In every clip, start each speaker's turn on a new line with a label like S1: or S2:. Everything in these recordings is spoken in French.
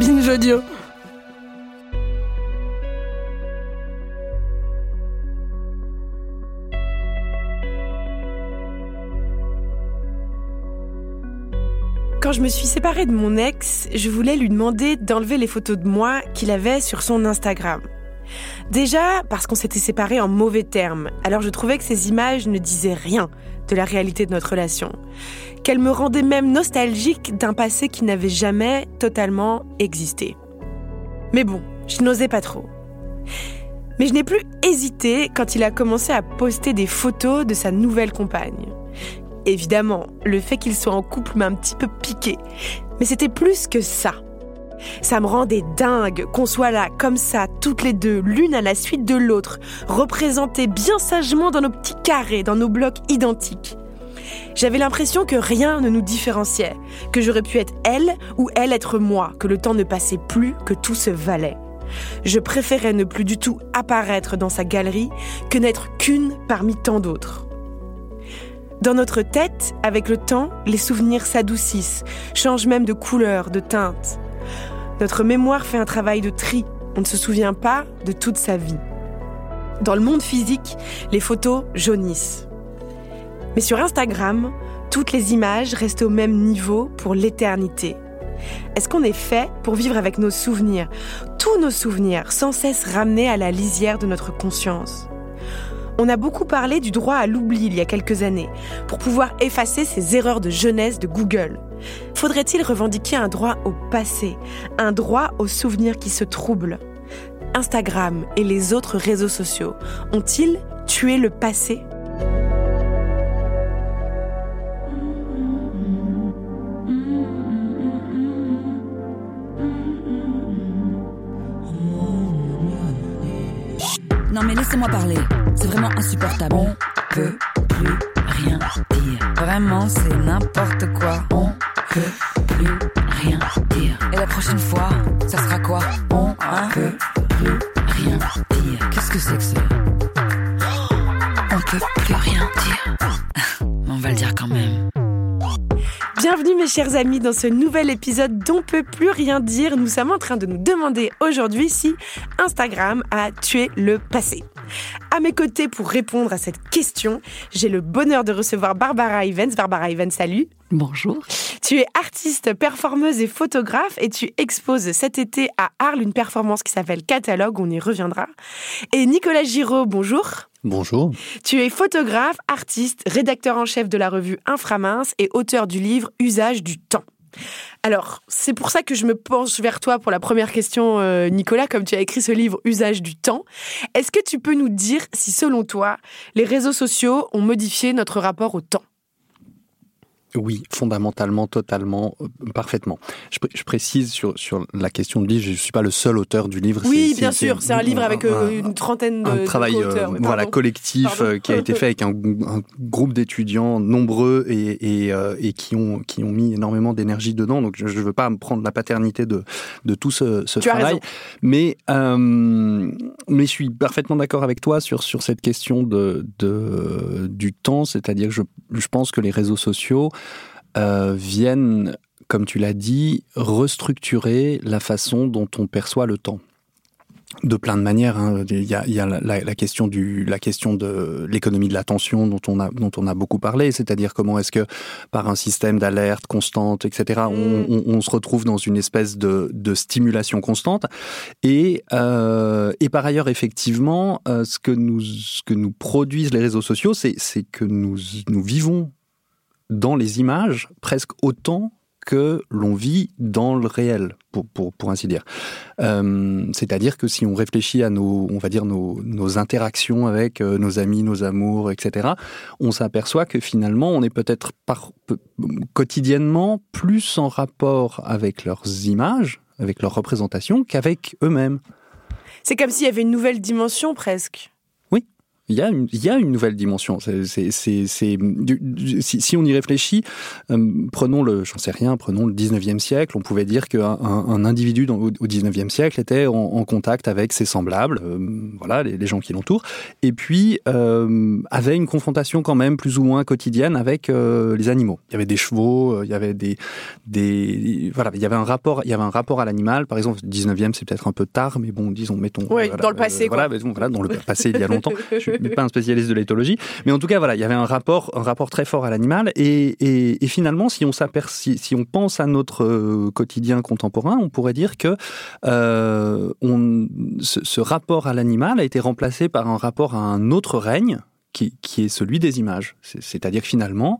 S1: Binge audio. Quand je me suis séparée de mon ex, je voulais lui demander d'enlever les photos de moi qu'il avait sur son Instagram. Déjà parce qu'on s'était séparés en mauvais termes, alors je trouvais que ces images ne disaient rien de la réalité de notre relation, qu'elles me rendaient même nostalgique d'un passé qui n'avait jamais totalement existé. Mais bon, je n'osais pas trop. Mais je n'ai plus hésité quand il a commencé à poster des photos de sa nouvelle compagne. Évidemment, le fait qu'il soit en couple m'a un petit peu piqué. Mais c'était plus que ça. Ça me rendait dingue qu'on soit là, comme ça, toutes les deux, l'une à la suite de l'autre, représentées bien sagement dans nos petits carrés, dans nos blocs identiques. J'avais l'impression que rien ne nous différenciait, que j'aurais pu être elle ou elle être moi, que le temps ne passait plus, que tout se valait. Je préférais ne plus du tout apparaître dans sa galerie que n'être qu'une parmi tant d'autres. Dans notre tête, avec le temps, les souvenirs s'adoucissent, changent même de couleur, de teinte. Notre mémoire fait un travail de tri. On ne se souvient pas de toute sa vie. Dans le monde physique, les photos jaunissent. Mais sur Instagram, toutes les images restent au même niveau pour l'éternité. Est-ce qu'on est fait pour vivre avec nos souvenirs, tous nos souvenirs, sans cesse ramenés à la lisière de notre conscience on a beaucoup parlé du droit à l'oubli il y a quelques années, pour pouvoir effacer ces erreurs de jeunesse de Google. Faudrait-il revendiquer un droit au passé, un droit aux souvenirs qui se troublent? Instagram et les autres réseaux sociaux ont-ils tué le passé?
S2: Mais laissez-moi parler. C'est vraiment insupportable. On peut plus rien dire. Vraiment, c'est n'importe quoi. On peut plus rien dire. Et la prochaine fois, ça sera quoi? On peut plus rien dire. Qu'est-ce que c'est que ça? On peut plus rien dire. On va le dire quand même.
S1: Bienvenue mes chers amis dans ce nouvel épisode d'On peut plus rien dire. Nous sommes en train de nous demander aujourd'hui si Instagram a tué le passé. À mes côtés pour répondre à cette question, j'ai le bonheur de recevoir Barbara Evans. Barbara Evans, salut.
S3: Bonjour.
S1: Tu es artiste, performeuse et photographe et tu exposes cet été à Arles une performance qui s'appelle Catalogue, on y reviendra. Et Nicolas Giraud, bonjour.
S4: Bonjour.
S1: Tu es photographe, artiste, rédacteur en chef de la revue Inframince et auteur du livre Usage du temps. Alors, c'est pour ça que je me penche vers toi pour la première question, euh, Nicolas, comme tu as écrit ce livre Usage du temps. Est-ce que tu peux nous dire si, selon toi, les réseaux sociaux ont modifié notre rapport au temps?
S4: Oui, fondamentalement, totalement, euh, parfaitement. Je, précise sur, sur la question de livre, je ne suis pas le seul auteur du livre.
S1: Oui, bien sûr, c'est un livre avec euh, une trentaine de
S4: Un travail
S1: euh,
S4: voilà, collectif qui a été fait avec un, groupe d'étudiants nombreux et, et, qui, ont, qui ont mis énormément d'énergie dedans. Donc je ne veux pas me prendre la paternité de, de tout ce, ce travail. Mais, mais je suis parfaitement d'accord avec toi sur, sur cette question de, de du temps, c'est-à-dire que je, je pense que les réseaux sociaux euh, viennent, comme tu l'as dit, restructurer la façon dont on perçoit le temps de plein de manières. Hein. Il y a, la, question du, la question de l'économie de l'attention dont on a dont on a beaucoup parlé, c'est-à-dire comment est-ce que par un système d'alerte constante, etc., mm. on, se retrouve dans une espèce de, stimulation constante. Et, euh, et par ailleurs, effectivement, euh, ce que nous ce que nous produisent les réseaux sociaux, c'est que nous nous vivons dans les images presque autant que l'on vit dans le réel, pour, pour, pour ainsi dire. Euh, C'est-à-dire que si on réfléchit à nos, on va dire nos, nos interactions avec euh, nos amis, nos amours, etc., on s'aperçoit que finalement, on est peut-être quotidiennement plus en rapport avec leurs images, avec leurs représentations, qu'avec eux-mêmes.
S1: C'est comme s'il y avait une nouvelle dimension presque.
S4: Il y, a une, il y a une nouvelle dimension. C'est, c'est, c'est, si, si, on y réfléchit, euh, prenons le, j'en sais rien, prenons le 19e siècle, on pouvait dire qu'un un, individu dans, au, 19e siècle était en, contact avec ses semblables, euh, voilà, les, les, gens qui l'entourent, et puis euh, avait une confrontation quand même plus ou moins quotidienne avec euh, les animaux. Il y avait des chevaux, il y avait des, des, voilà, il y avait un rapport, il y avait un rapport à l'animal. Par exemple, 19e, c'est peut-être un peu tard, mais bon, disons, mettons.
S1: Oui, dans le passé,
S4: quoi. Voilà, voilà, dans le passé, il y a longtemps. suis pas un spécialiste de l'éthologie, mais en tout cas, voilà, il y avait un rapport, un rapport très fort à l'animal. Et, et, finalement, si on, si, si on pense à notre euh, quotidien contemporain, on pourrait dire que euh, on, ce, ce rapport à l'animal a été remplacé par un rapport à un autre règne, qui, est celui des images. C'est-à-dire que finalement,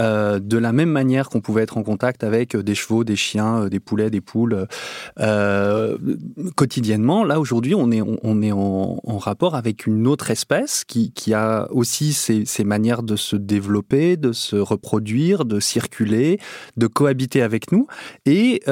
S4: euh, de la même manière qu'on pouvait être en contact avec euh, des chevaux, des chiens, euh, des poulets, des poules quotidiennement. Là aujourd'hui, on est on est en, rapport avec une autre espèce qui, a aussi ses, manières de se développer, de se reproduire, de circuler, de cohabiter avec nous. Et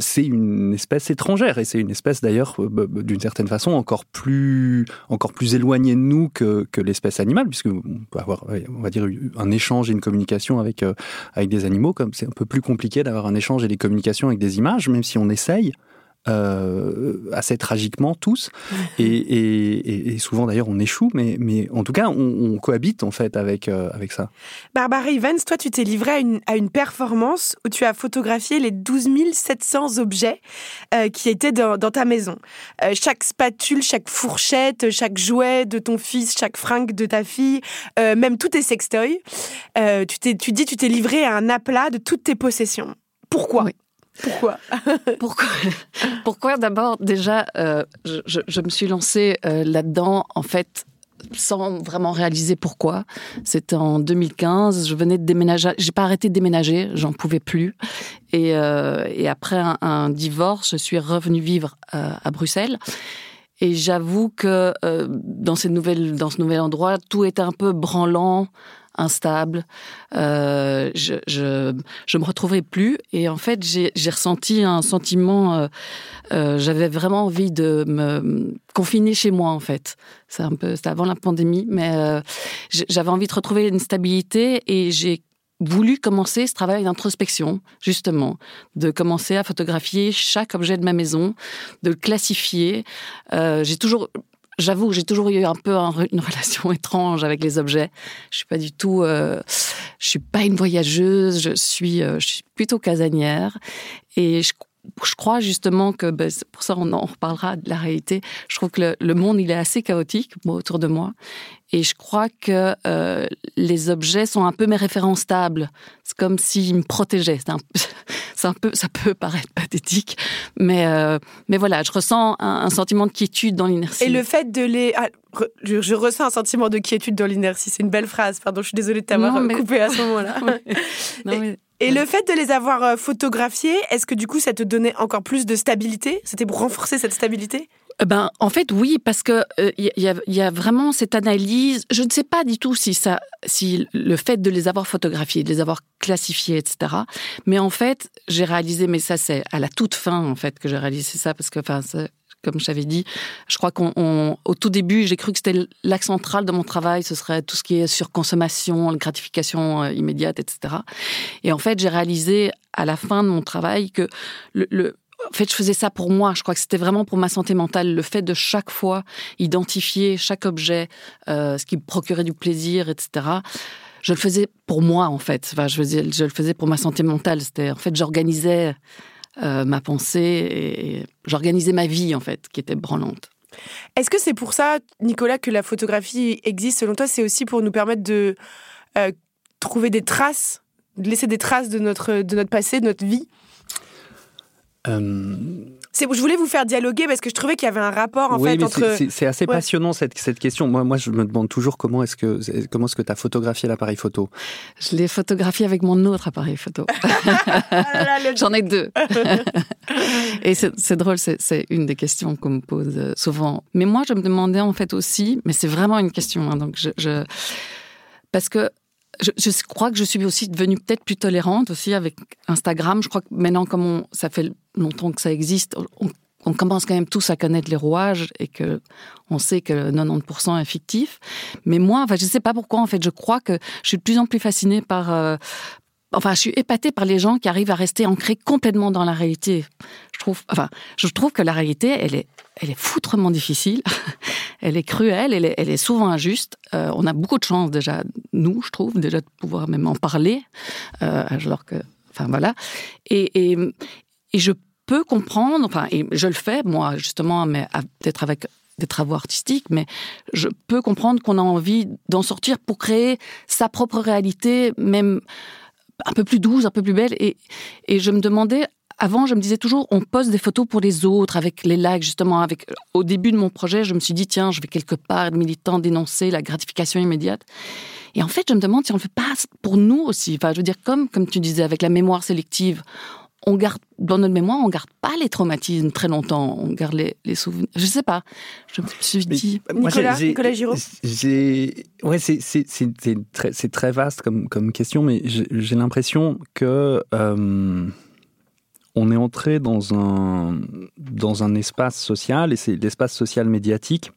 S4: c'est une espèce étrangère et c'est une espèce d'ailleurs d'une certaine façon encore plus encore plus éloignée de nous que, que l'espèce animale, puisque on peut avoir on va dire un échange et une communication avec avec, euh, avec des animaux, comme c'est un peu plus compliqué d'avoir un échange et des communications avec des images, même si on essaye. Euh, assez tragiquement tous et, et, et souvent d'ailleurs on échoue mais, mais en tout cas on, on cohabite en fait avec, euh, avec ça.
S1: Barbara Evans, toi tu t'es livrée à une, à une performance où tu as photographié les 12 700 objets euh, qui étaient dans, dans ta maison. Euh, chaque spatule, chaque fourchette, chaque jouet de ton fils, chaque fringue de ta fille, euh, même tous tes sextoys. tu, t'es, tu dis tu t'es livré à un aplat de toutes tes possessions. Pourquoi? Oui. Pourquoi
S3: Pourquoi, Pourquoi D'abord, déjà, euh, je, me suis lancée euh, là-dedans, en fait, sans vraiment réaliser pourquoi. C'était en 2015, je venais de déménager, j'ai pas arrêté de déménager, j'en pouvais plus. Et, euh, après un, divorce, je suis revenue vivre à Bruxelles. Et j'avoue que dans, dans ce nouvel endroit, tout était un peu branlant, instable. Euh, je, je, je me retrouvais plus et en fait j'ai ressenti un sentiment. Euh, euh, J'avais vraiment envie de me confiner chez moi en fait. C'est un peu c'était avant la pandémie, mais euh, j'avais envie de retrouver une stabilité et j'ai voulu commencer ce travail d'introspection, justement, de commencer à photographier chaque objet de ma maison, de le classifier. Euh, j'ai toujours, j'avoue, j'ai toujours eu un peu une relation étrange avec les objets. Je suis pas du tout, euh, je suis pas une voyageuse. Je suis, euh, je suis plutôt casanière et je je crois justement que, ben, pour ça on en reparlera de la réalité, je trouve que le, le, monde il est assez chaotique moi, autour de moi et je crois que euh, les objets sont un peu mes références stables. C'est comme s'ils me protégeaient. C'est un, un, peu, ça peut paraître pathétique, mais euh, mais voilà, je ressens un, un sentiment de quiétude dans l'inertie.
S1: Et le fait de les, ah, je, je, ressens un sentiment de quiétude dans l'inertie. C'est une belle phrase. Pardon, je suis désolée de t'avoir mais... coupé à ce moment-là. non, mais... Et le fait de les avoir euh, photographiés, est-ce que du coup ça te donnait encore plus de stabilité? C'était pour renforcer cette stabilité?
S3: Euh, ben, en fait, oui, parce que il euh, y, a, y, a, vraiment cette analyse. Je ne sais pas du tout si ça, si le fait de les avoir photographiés, de les avoir classifiés, etc. Mais en fait, j'ai réalisé, mais ça c'est à la toute fin en fait que j'ai réalisé ça, parce que enfin, comme je t'avais dit, je crois qu'au tout début, j'ai cru que c'était l'axe central de mon travail, ce serait tout ce qui est surconsommation, gratification euh, immédiate, etc. Et en fait, j'ai réalisé à la fin de mon travail que en fait, je faisais ça pour moi. Je crois que c'était vraiment pour ma santé mentale. Le fait de chaque fois identifier chaque objet, euh, ce qui me procurait du plaisir, etc. Je le faisais pour moi, en fait. Enfin, je, je le faisais pour ma santé mentale. C'était, en fait, j'organisais euh, ma pensée et j'organisais ma vie, en fait, qui était branlante.
S1: Est-ce que c'est pour ça, Nicolas, que la photographie existe selon toi? C'est aussi pour nous permettre de euh, trouver des traces, de laisser des traces de notre, de notre passé, de notre vie? Euh... Je voulais vous faire dialoguer parce que je trouvais qu'il y avait un rapport en
S4: oui,
S1: fait entre.
S4: C'est assez ouais. passionnant cette, cette question. Moi, moi, je me demande toujours comment est-ce que comment est-ce que tu as photographié l'appareil photo?
S3: Je l'ai photographié avec mon autre appareil photo. J'en ai deux. Et c'est drôle, c'est une des questions qu'on me pose souvent. Mais moi, je me demandais en fait aussi, mais c'est vraiment une question. Hein, donc je, je parce que je, je, crois que je suis aussi devenue peut-être plus tolérante aussi avec Instagram. Je crois que maintenant, comme on, ça fait longtemps que ça existe, on, qu'on commence quand même tous à connaître les rouages et que on sait que 90% est fictif. Mais moi, enfin, je sais pas pourquoi, en fait, je crois que je suis de plus en plus fascinée par, euh, enfin, je suis épatée par les gens qui arrivent à rester ancrés complètement dans la réalité. Je trouve, enfin, je trouve que la réalité, elle est, elle est foutrement difficile. elle est cruelle, elle est, elle est souvent injuste. Euh, on a beaucoup de chance déjà, nous, je trouve, déjà de pouvoir même en parler, euh, alors que, enfin voilà. Et, et, et je peux comprendre, enfin, et je le fais, moi, justement, mais peut-être avec des travaux artistiques, mais je peux comprendre qu'on a envie d'en sortir pour créer sa propre réalité, même un peu plus douce, un peu plus belle. Et, et je me demandais, avant, je me disais toujours, on poste des photos pour les autres, avec les likes, justement. Avec, au début de mon projet, je me suis dit, tiens, je vais quelque part être militant dénoncer la gratification immédiate. Et en fait, je me demande si on le fait pas pour nous aussi. Enfin, je veux dire, comme, comme tu disais, avec la mémoire sélective, on garde dans notre mémoire, on garde pas les traumatismes très longtemps, on garde les, les souvenirs. Je sais pas. Je me suis dit.
S1: Nicolas, Nicolas Giraud.
S4: Ouais, c'est très, très vaste comme comme question, mais j'ai l'impression que euh, on est entré dans un dans un espace social et c'est l'espace social médiatique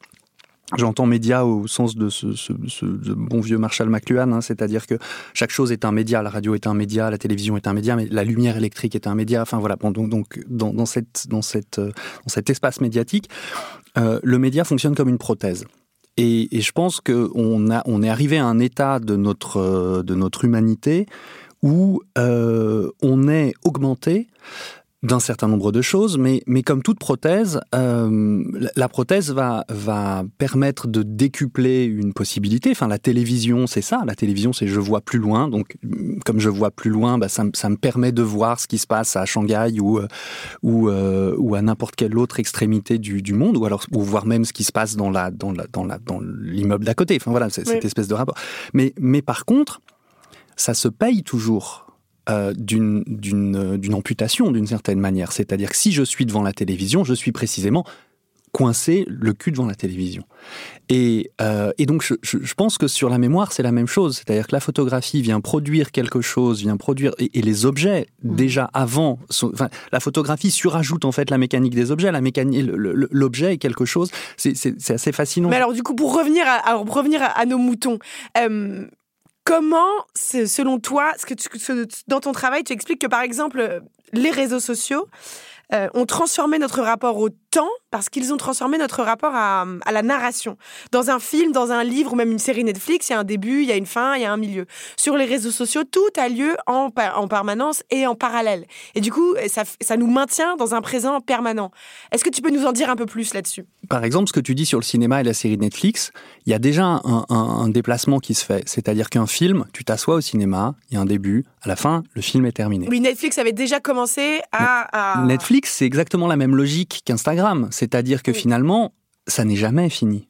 S4: J'entends média au sens de ce, bon vieux Marshall McLuhan, hein, c'est-à-dire que chaque chose est un média, la radio est un média, la télévision est un média, mais la lumière électrique est un média. Enfin voilà, donc, donc dans, cet espace médiatique, euh, le média fonctionne comme une prothèse. Et, je pense qu'on est arrivé à un état de notre, notre humanité où euh, on est augmenté d'un certain nombre de choses, mais, mais comme toute prothèse, euh, la prothèse va, va permettre de décupler une possibilité. Enfin, la télévision, c'est ça. La télévision, c'est je vois plus loin. Donc, comme je vois plus loin, bah, ça, ça, me permet de voir ce qui se passe à Shanghai ou, euh, ou, euh, ou à n'importe quelle autre extrémité du, du, monde, ou alors ou voir même ce qui se passe dans la dans la dans la dans l'immeuble d'à côté. Enfin voilà, c'est cette espèce de rapport. Mais mais par contre, ça se paye toujours euh, d'une amputation d'une certaine manière. C'est-à-dire que si je suis devant la télévision, je suis précisément coincé le cul devant la télévision. Et, euh, et donc je, je, pense que sur la mémoire, c'est la même chose. C'est-à-dire que la photographie vient produire quelque chose, vient produire... Et, les objets, mmh. déjà avant... enfin, la photographie surajoute en fait la mécanique des objets. L'objet est quelque chose... C'est assez fascinant.
S1: Mais alors du coup, pour revenir à, revenir à, nos moutons... Euh, Comment, selon toi, ce que dans ton travail, tu expliques que par exemple, les réseaux sociaux euh, ont transformé notre rapport au temps parce qu'ils ont transformé notre rapport à, la narration. Dans un film, dans un livre ou même une série Netflix, il y a un début, il y a une fin, il y a un milieu. Sur les réseaux sociaux, tout a lieu en, en permanence et en parallèle. Et du coup, ça, ça nous maintient dans un présent permanent. Est-ce que tu peux nous en dire un peu plus là-dessus?
S4: Par exemple, ce que tu dis sur le cinéma et la série Netflix, il y a déjà un, un déplacement qui se fait. C'est-à-dire qu'un film, tu t'assois au cinéma, il y a un début, à la fin, le film est terminé.
S1: Oui, Netflix avait déjà commencé à...
S4: à... Netflix, c'est exactement la même logique qu'Instagram. C'est-à-dire que finalement, ça n'est jamais fini.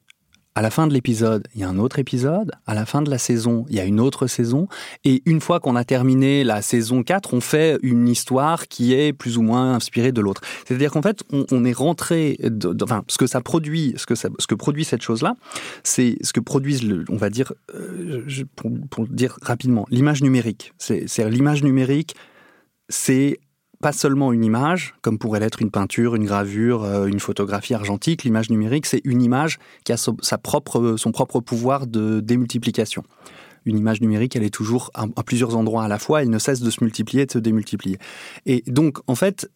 S4: À la fin de l'épisode, il y a un autre épisode. À la fin de la saison, il y a une autre saison. Et une fois qu'on a terminé la saison 4, on fait une histoire qui est plus ou moins inspirée de l'autre. C'est-à-dire qu'en fait, on, est rentré, enfin, ce que ça produit, ce que, ça, ce que produit cette chose-là, c'est ce que produisent, le, on va dire, euh, pour, pour dire rapidement, l'image numérique. C'est l'image numérique, c'est pas seulement une image, comme pourrait l'être une peinture, une gravure, euh, une photographie argentique. L'image numérique, c'est une image qui a sa propre, son propre pouvoir de démultiplication. Une image numérique, elle est toujours à, plusieurs endroits à la fois, elle ne cesse de se multiplier et de se démultiplier. Et donc, en fait,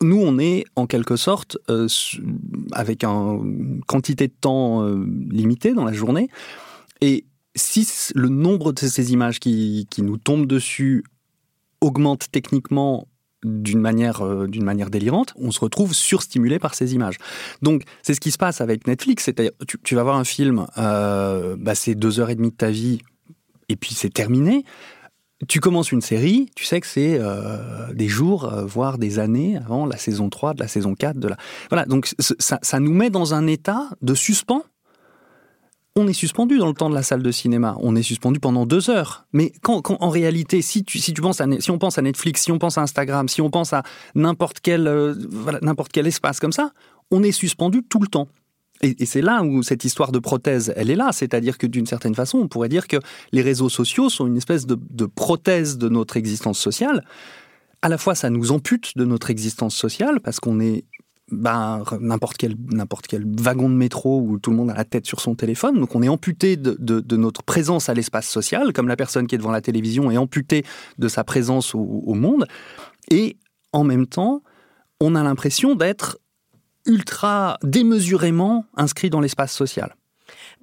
S4: nous, on est en quelque sorte euh, avec une quantité de temps euh, limitée dans la journée. Et si le nombre de ces images qui, qui nous tombent dessus augmente techniquement d'une manière, euh, manière délirante, on se retrouve surstimulé par ces images. Donc, c'est ce qui se passe avec Netflix. C'est-à-dire, tu, vas voir un film, euh, bah, c'est deux heures et demie de ta vie, et puis c'est terminé. Tu commences une série, tu sais que c'est euh, des jours, voire des années avant la saison 3, de la saison 4, de la... Voilà, donc ça, ça nous met dans un état de suspens on est suspendu dans le temps de la salle de cinéma. On est suspendu pendant deux heures. Mais en réalité, si tu, si tu penses si on pense à Netflix, si on pense à Instagram, si on pense à n'importe quel, euh, n'importe quel espace comme ça, on est suspendu tout le temps. Et, c'est là où cette histoire de prothèse, elle est là. C'est-à-dire que d'une certaine façon, on pourrait dire que les réseaux sociaux sont une espèce de, de prothèse de notre existence sociale. À la fois, ça nous ampute de notre existence sociale parce qu'on est ben, n'importe quel, n'importe quel wagon de métro où tout le monde a la tête sur son téléphone. Donc on est amputé de, notre présence à l'espace social, comme la personne qui est devant la télévision est amputée de sa présence au, au monde. Et en même temps, on a l'impression d'être ultra démesurément inscrit dans l'espace social.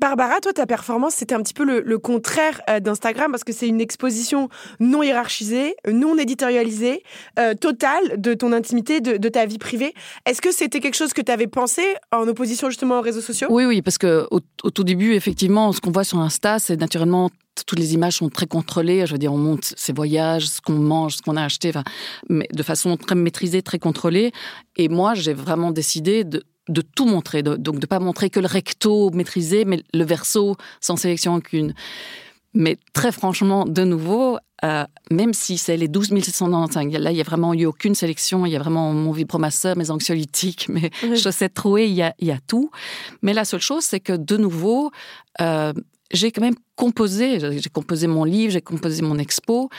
S1: Barbara, toi, ta performance, c'était un petit peu le, contraire euh, d'Instagram parce que c'est une exposition non hiérarchisée, non éditorialisée, euh, totale de ton intimité, de, ta vie privée. Est-ce que c'était quelque chose que tu avais pensé en opposition justement aux réseaux sociaux?
S3: Oui, oui, parce que au, tout début, effectivement, ce qu'on voit sur Insta, c'est naturellement toutes les images sont très contrôlées. Je veux dire, on monte ses voyages, ce qu'on mange, ce qu'on a acheté, mais de façon très maîtrisée, très contrôlée. Et moi, j'ai vraiment décidé de, de tout montrer, donc de pas montrer que le recto maîtrisé, mais le verso sans sélection aucune. Mais très franchement, de nouveau, euh, même si c'est les 12 695, là, il n'y a vraiment eu aucune sélection. Il y a vraiment mon vibromasseur, mes anxiolytiques, mes chaussettes trouées, il y, a, il y a tout. Mais la seule chose, c'est que de nouveau, euh, j'ai quand même composé, j'ai composé mon livre, j'ai composé mon expo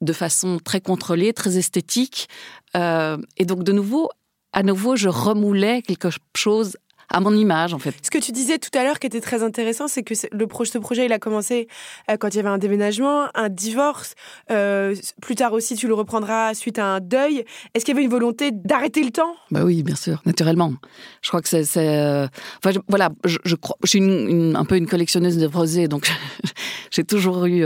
S3: de façon très contrôlée, très esthétique. Euh, et donc, de nouveau, à nouveau, je remoulais quelque chose à mon image en fait.
S1: Ce que tu disais tout à l'heure qui était très intéressant, c'est que le ce projet il a commencé euh, quand il y avait un déménagement, un divorce. Euh, plus tard aussi, tu le reprendras suite à un deuil. Est-ce qu'il y avait une volonté d'arrêter le temps?
S3: Bah oui, bien sûr, naturellement. Je crois que c'est, euh, enfin voilà, je, je, crois, je suis un peu une collectionneuse de rosés, donc j'ai toujours eu,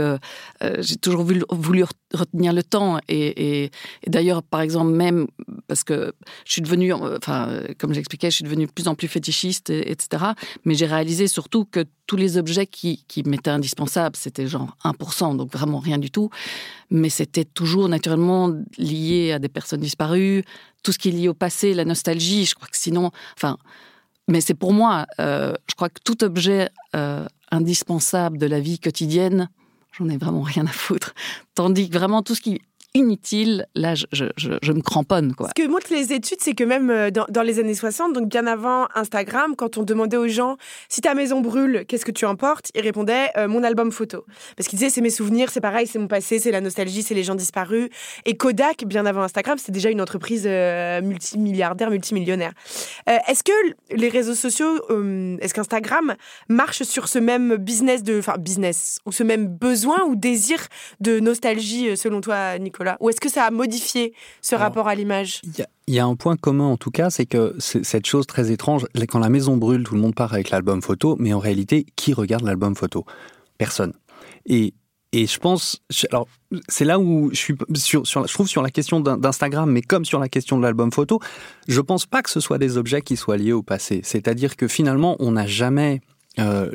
S3: j'ai toujours voulu, voulu, retenir le temps et, et, et d'ailleurs par exemple même parce que je suis devenue, enfin comme j'expliquais, je suis devenue de plus en plus fétiche etc. Mais j'ai réalisé surtout que tous les objets qui, m'étaient indispensables, c'était genre 1%, donc vraiment rien du tout. Mais c'était toujours naturellement lié à des personnes disparues, tout ce qui est lié au passé, la nostalgie. Je crois que sinon, enfin, mais c'est pour moi, euh, je crois que tout objet euh, indispensable de la vie quotidienne, j'en ai vraiment rien à foutre. Tandis que vraiment tout ce qui inutile, là, je, me cramponne. Quoi.
S1: Ce que montrent les études, c'est que même euh, dans, dans, les années 60, donc bien avant Instagram, quand on demandait aux gens si ta maison brûle, qu'est-ce que tu emportes? Ils répondaient euh, mon album photo. Parce qu'ils disaient c'est mes souvenirs, c'est pareil, c'est mon passé, c'est la nostalgie, c'est les gens disparus. Et Kodak, bien avant Instagram, c'était déjà une entreprise euh, multimilliardaire, multimillionnaire. est-ce que les réseaux sociaux, est-ce qu'Instagram marche sur ce même business de, enfin business, ou ce même besoin ou désir de nostalgie selon toi, Nicolas ou est-ce que ça a modifié ce rapport à l'image?
S4: il y, a un point commun en tout cas, c'est que cette chose très étrange, quand la maison brûle, tout le monde part avec l'album photo, mais en réalité, qui regarde l'album photo? Personne. Et, et je pense, alors c'est là où je suis sur, sur, je trouve sur la question d'Instagram, mais comme sur la question de l'album photo, je pense pas que ce soit des objets qui soient liés au passé. C'est-à-dire que finalement, on n'a jamais euh,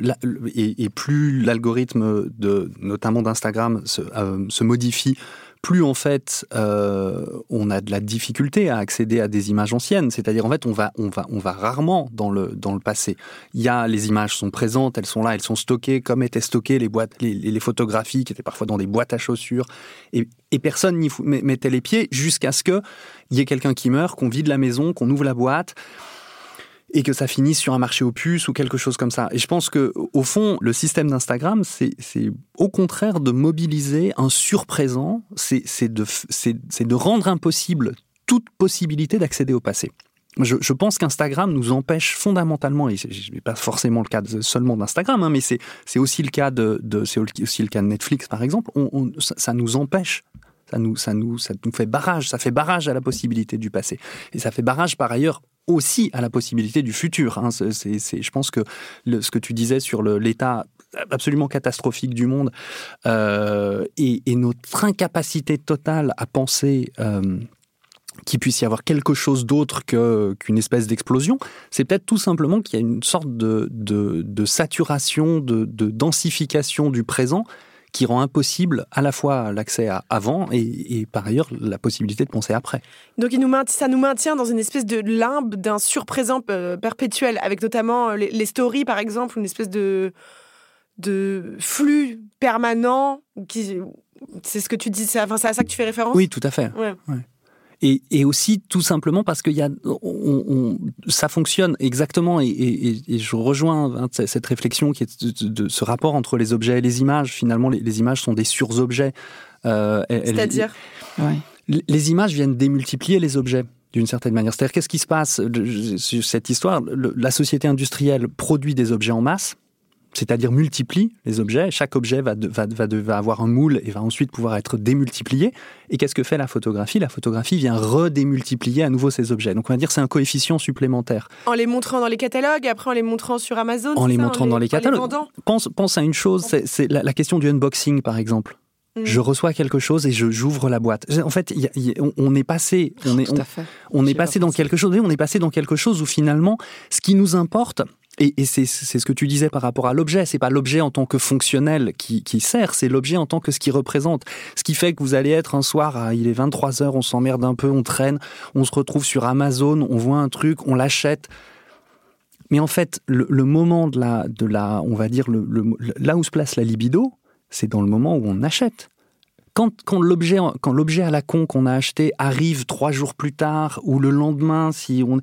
S4: et, plus l'algorithme de notamment d'Instagram se, euh, se modifie plus en fait euh, on a de la difficulté à accéder à des images anciennes. C'est-à-dire en fait on va on va on va rarement dans le dans le passé. Il y a les images sont présentes, elles sont là, elles sont stockées comme étaient stockées les boîtes les, photographies qui étaient parfois dans des boîtes à chaussures et, et personne n'y mettait les pieds jusqu'à ce que il y ait quelqu'un qui meurt, qu'on vide la maison, qu'on ouvre la boîte et que ça finisse sur un marché aux puces ou quelque chose comme ça. Et je pense que au fond, le système d'Instagram, c'est au contraire de mobiliser un surprésent, c'est de, rendre impossible toute possibilité d'accéder au passé. Je, pense qu'Instagram nous empêche fondamentalement, et n'est pas forcément le cas seulement d'Instagram, hein, mais c'est aussi le cas de, de aussi le cas de Netflix par exemple. Ça, ça nous empêche ça nous, ça, nous, ça nous fait barrage, ça fait barrage à la possibilité du passé. Et ça fait barrage par ailleurs aussi à la possibilité du futur. Hein. Je pense que ce que tu disais sur l'état absolument catastrophique du monde euh, et, notre incapacité totale à penser euh, qu'il puisse y avoir quelque chose d'autre qu'une espèce d'explosion, c'est peut-être tout simplement qu'il y a une sorte de saturation, de, densification du présent qui rend impossible à la fois l'accès à avant et, par ailleurs la possibilité de penser après.
S1: Donc il nous maintient, ça nous maintient dans une espèce de limbe d'un surprésent euh, perpétuel, avec notamment euh, les, stories par exemple, une espèce de, de flux permanent qui c'est ce que tu dis, c'est à ça que tu fais référence?
S4: Oui, tout à fait. Ouais. Et, et, aussi tout simplement parce qu'il y a, on, ça fonctionne exactement. Et, et, et je rejoins hein, cette réflexion qui est de, ce rapport entre les objets et les images. Finalement, les, les images sont des sur-objets.
S1: Euh, C'est-à-dire
S4: ouais. Les images viennent démultiplier les objets. d'une certaine manière. C'est-à-dire, qu'est-ce qui se passe? Sur cette histoire La société industrielle produit des objets en masse, c'est-à-dire multiplie les objets. Chaque objet va, va, va, avoir un moule et va ensuite pouvoir être démultiplié. Et qu'est-ce que fait la photographie? La photographie vient redémultiplier à nouveau ces objets. Donc on va dire c'est un coefficient supplémentaire.
S1: En les montrant dans les catalogues, après en les montrant sur Amazon.
S4: En les montrant dans les catalogues. pense, pense à une chose, c'est la, question du unboxing par exemple. Mm. Je reçois quelque chose et je j'ouvre la boîte. En fait, on, est passé, on est, on, est passé dans quelque chose. On est passé dans quelque chose où finalement, ce qui nous importe, et, c'est ce que tu disais par rapport à l'objet. C'est pas l'objet en tant que fonctionnel qui, sert, c'est l'objet en tant que ce qui représente. Ce qui fait que vous allez être un soir, il est 23 heures, on s'emmerde un peu, on traîne, on se retrouve sur Amazon, on voit un truc, on l'achète. Mais en fait, le, moment de la, de la, on va dire, le, là où se place la libido, c'est dans le moment où on achète. Quand, quand l'objet à la con qu'on a acheté arrive trois jours plus tard ou le lendemain, si on,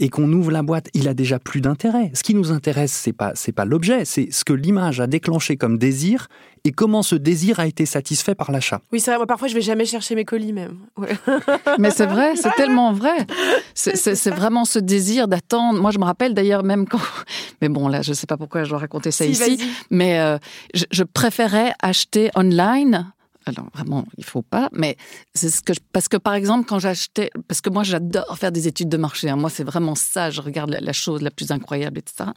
S4: et qu'on ouvre la boîte, il a déjà plus d'intérêt. Ce qui nous intéresse, c'est pas c'est pas l'objet, c'est ce que l'image a déclenché comme désir et comment ce désir a été satisfait par l'achat.
S1: Oui, c'est vrai. Moi, parfois, je vais jamais chercher mes colis même.
S3: Mais c'est vrai, c'est tellement vrai. C'est vraiment ce désir d'attendre. Moi, je me rappelle d'ailleurs même quand. Mais bon, là, je sais pas pourquoi je dois raconter ça ici. Mais euh, je, je préférais acheter online alors vraiment, il faut pas, mais c'est ce que parce que par exemple quand j'achetais, parce que moi j'adore faire des études de marché. Hein. moi c'est vraiment ça, je regarde la, chose la plus incroyable, etc.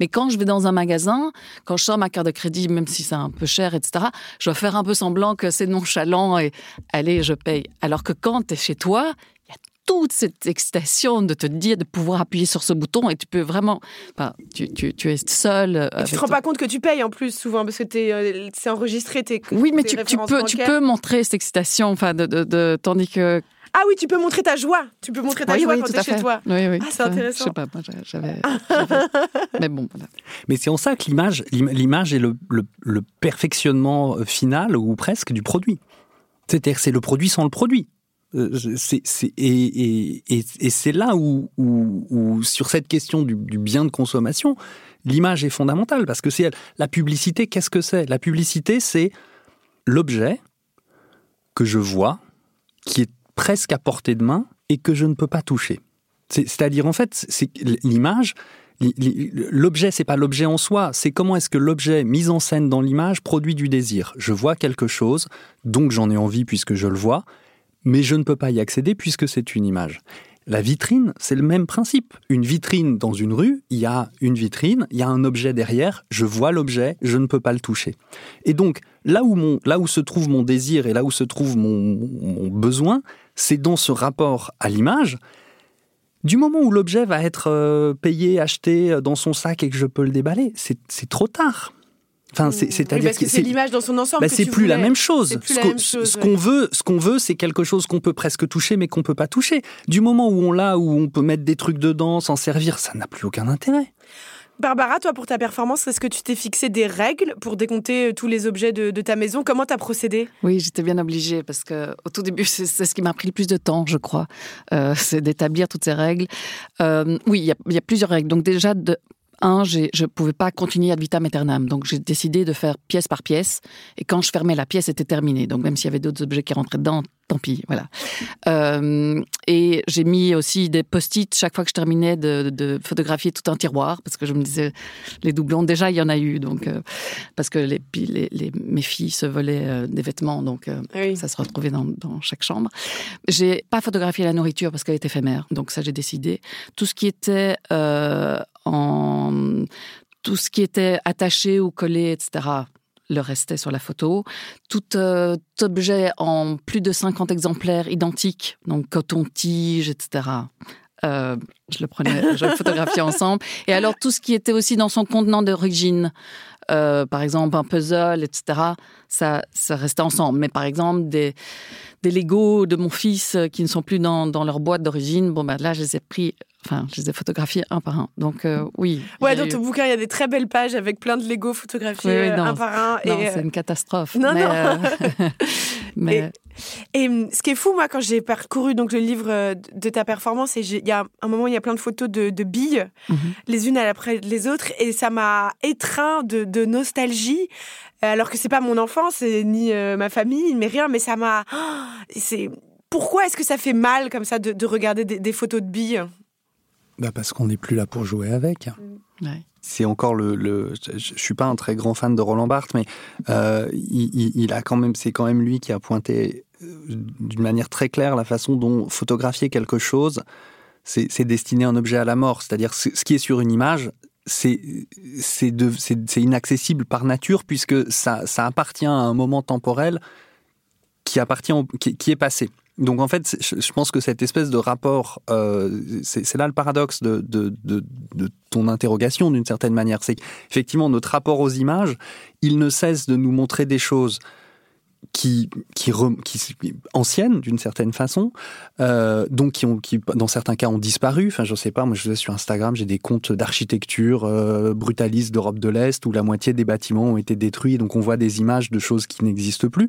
S3: Mais quand je vais dans un magasin, quand je sors ma carte de crédit, même si c'est un peu cher, etc. Je dois faire un peu semblant que c'est nonchalant et allez, je paye. Alors que quand tu es chez toi, toute cette excitation de te dire de pouvoir appuyer sur ce bouton et tu peux vraiment. tu, tu, es seul.
S1: Euh, et tu te rends pas compte que tu payes en plus souvent parce que euh, c'est enregistré. Tes,
S3: oui, mais tu, peux, tu peux montrer cette excitation, enfin, de, de, tandis que.
S1: Ah oui, tu peux montrer ta joie. Tu peux montrer ta joie quand tu es chez toi.
S3: Oui, oui.
S1: Ah, c'est intéressant.
S3: Je sais pas, moi j'avais. mais bon, voilà.
S4: Mais c'est en ça que l'image, l'image est le, le, le, perfectionnement euh, final ou presque du produit. C'est-à-dire c'est le produit sans le produit. Et, c'est là où, sur cette question du, bien de consommation, l'image est fondamentale parce que c'est la publicité. Qu'est-ce que c'est? La publicité, c'est l'objet que je vois, qui est presque à portée de main et que je ne peux pas toucher. C'est-à-dire en fait, c'est l'image. L'objet, c'est pas l'objet en soi, c'est comment est-ce que l'objet mis en scène dans l'image produit du désir. Je vois quelque chose, donc j'en ai envie puisque je le vois, mais je ne peux pas y accéder puisque c'est une image. La vitrine, c'est le même principe. Une vitrine dans une rue, il y a une vitrine, il y a un objet derrière, je vois l'objet, je ne peux pas le toucher. Et donc, là où, mon, se trouve mon désir et là où se trouve mon, besoin, c'est dans ce rapport à l'image. Du moment où l'objet va être euh, payé, acheté dans son sac et que je peux le déballer, c'est trop tard.
S1: Enfin, c'est-à-dire que c'est l'image dans son ensemble. Bah,
S4: c'est plus la même chose. Ce qu'on veut, ce qu'on veut, c'est quelque chose qu'on peut presque toucher, mais qu'on peut pas toucher. Du moment où on l'a, où on peut mettre des trucs dedans, s'en servir, ça n'a plus aucun intérêt.
S1: Barbara, toi, pour ta performance, est-ce que tu t'es fixé des règles pour décompter euh, tous les objets de, ta maison? Comment tu as procédé?
S3: Oui, j'étais bien obligée parce que au tout début, c'est ce qui m'a pris le plus de temps, je crois, euh, c'est d'établir toutes ces règles. Euh, oui, il y, y, a plusieurs règles. Donc déjà, de, un, je ne pouvais pas continuer ad vitam aeternam. Donc, j'ai décidé de faire pièce par pièce. Et quand je fermais la pièce, c'était terminé. Donc, même s'il y avait d'autres objets qui rentraient dedans, tant pis, voilà. Euh, et j'ai mis aussi des post-it chaque fois que je terminais de, photographier tout un tiroir, parce que je me disais, les doublons, déjà, il y en a eu. Donc, euh, parce que les, les, mes filles se volaient euh, des vêtements, donc ça se retrouvait dans, dans chaque chambre. J'ai pas photographié la nourriture parce qu'elle est éphémère. Donc, ça, j'ai décidé. Tout ce qui était en tout ce qui était attaché ou collé, etc., le restait sur la photo. Tout, euh, objet en plus de 50 exemplaires identiques, donc coton-tige, etc. Euh, je le prenais, je le photographiais ensemble. Et alors tout ce qui était aussi dans son contenant d'origine, euh, par exemple un puzzle, etc., ça, ça restait ensemble. Mais par exemple des, des Legos de mon fils qui ne sont plus dans, dans leur boîte d'origine, bon ben là je les ai pris Enfin, je les ai photographiés un par un. Donc, euh, oui.
S1: Ouais, dans ton bouquin, il y a des très belles pages avec plein de Lego photographiés euh, un par un.
S3: Non, c'est une catastrophe. Non, mais, non.
S1: mais... Et, hum, ce qui est fou, moi, quand j'ai parcouru donc le livre de ta performance, il y a un moment, il y a plein de photos de, billes, mhm. les unes après les autres, et ça m'a étreint de, de, nostalgie, alors que c'est pas mon enfance, ni ma famille, mais rien, mais ça m'a. c'est Pourquoi est-ce que ça fait mal comme ça de, regarder des, photos de billes?
S4: Bah Parce qu'on n'est plus là pour jouer avec. Mm. C'est encore le, le, Je suis pas un très grand fan de Roland Barthes, mais euh, il, a quand même, c'est quand même lui qui a pointé euh, d'une manière très claire la façon dont photographier quelque chose, c'est destiner un objet à la mort. C'est-à-dire ce qui est sur une image, c'est inaccessible par nature puisque ça, ça appartient à un moment temporel qui appartient qui, est passé. Donc en fait, je pense que cette espèce de rapport, euh, c'est là le paradoxe de, ton interrogation d'une certaine manière, c'est qu'effectivement notre rapport aux images, il ne cesse de nous montrer des choses qui, qui, qui anciennes d'une certaine façon, euh, donc qui ont, qui dans certains cas ont disparu. Enfin, je sais pas. Moi, je sais sur Instagram, j'ai des comptes d'architecture euh, brutaliste d'Europe de l'Est où la moitié des bâtiments ont été détruits. Donc, on voit des images de choses qui n'existent plus,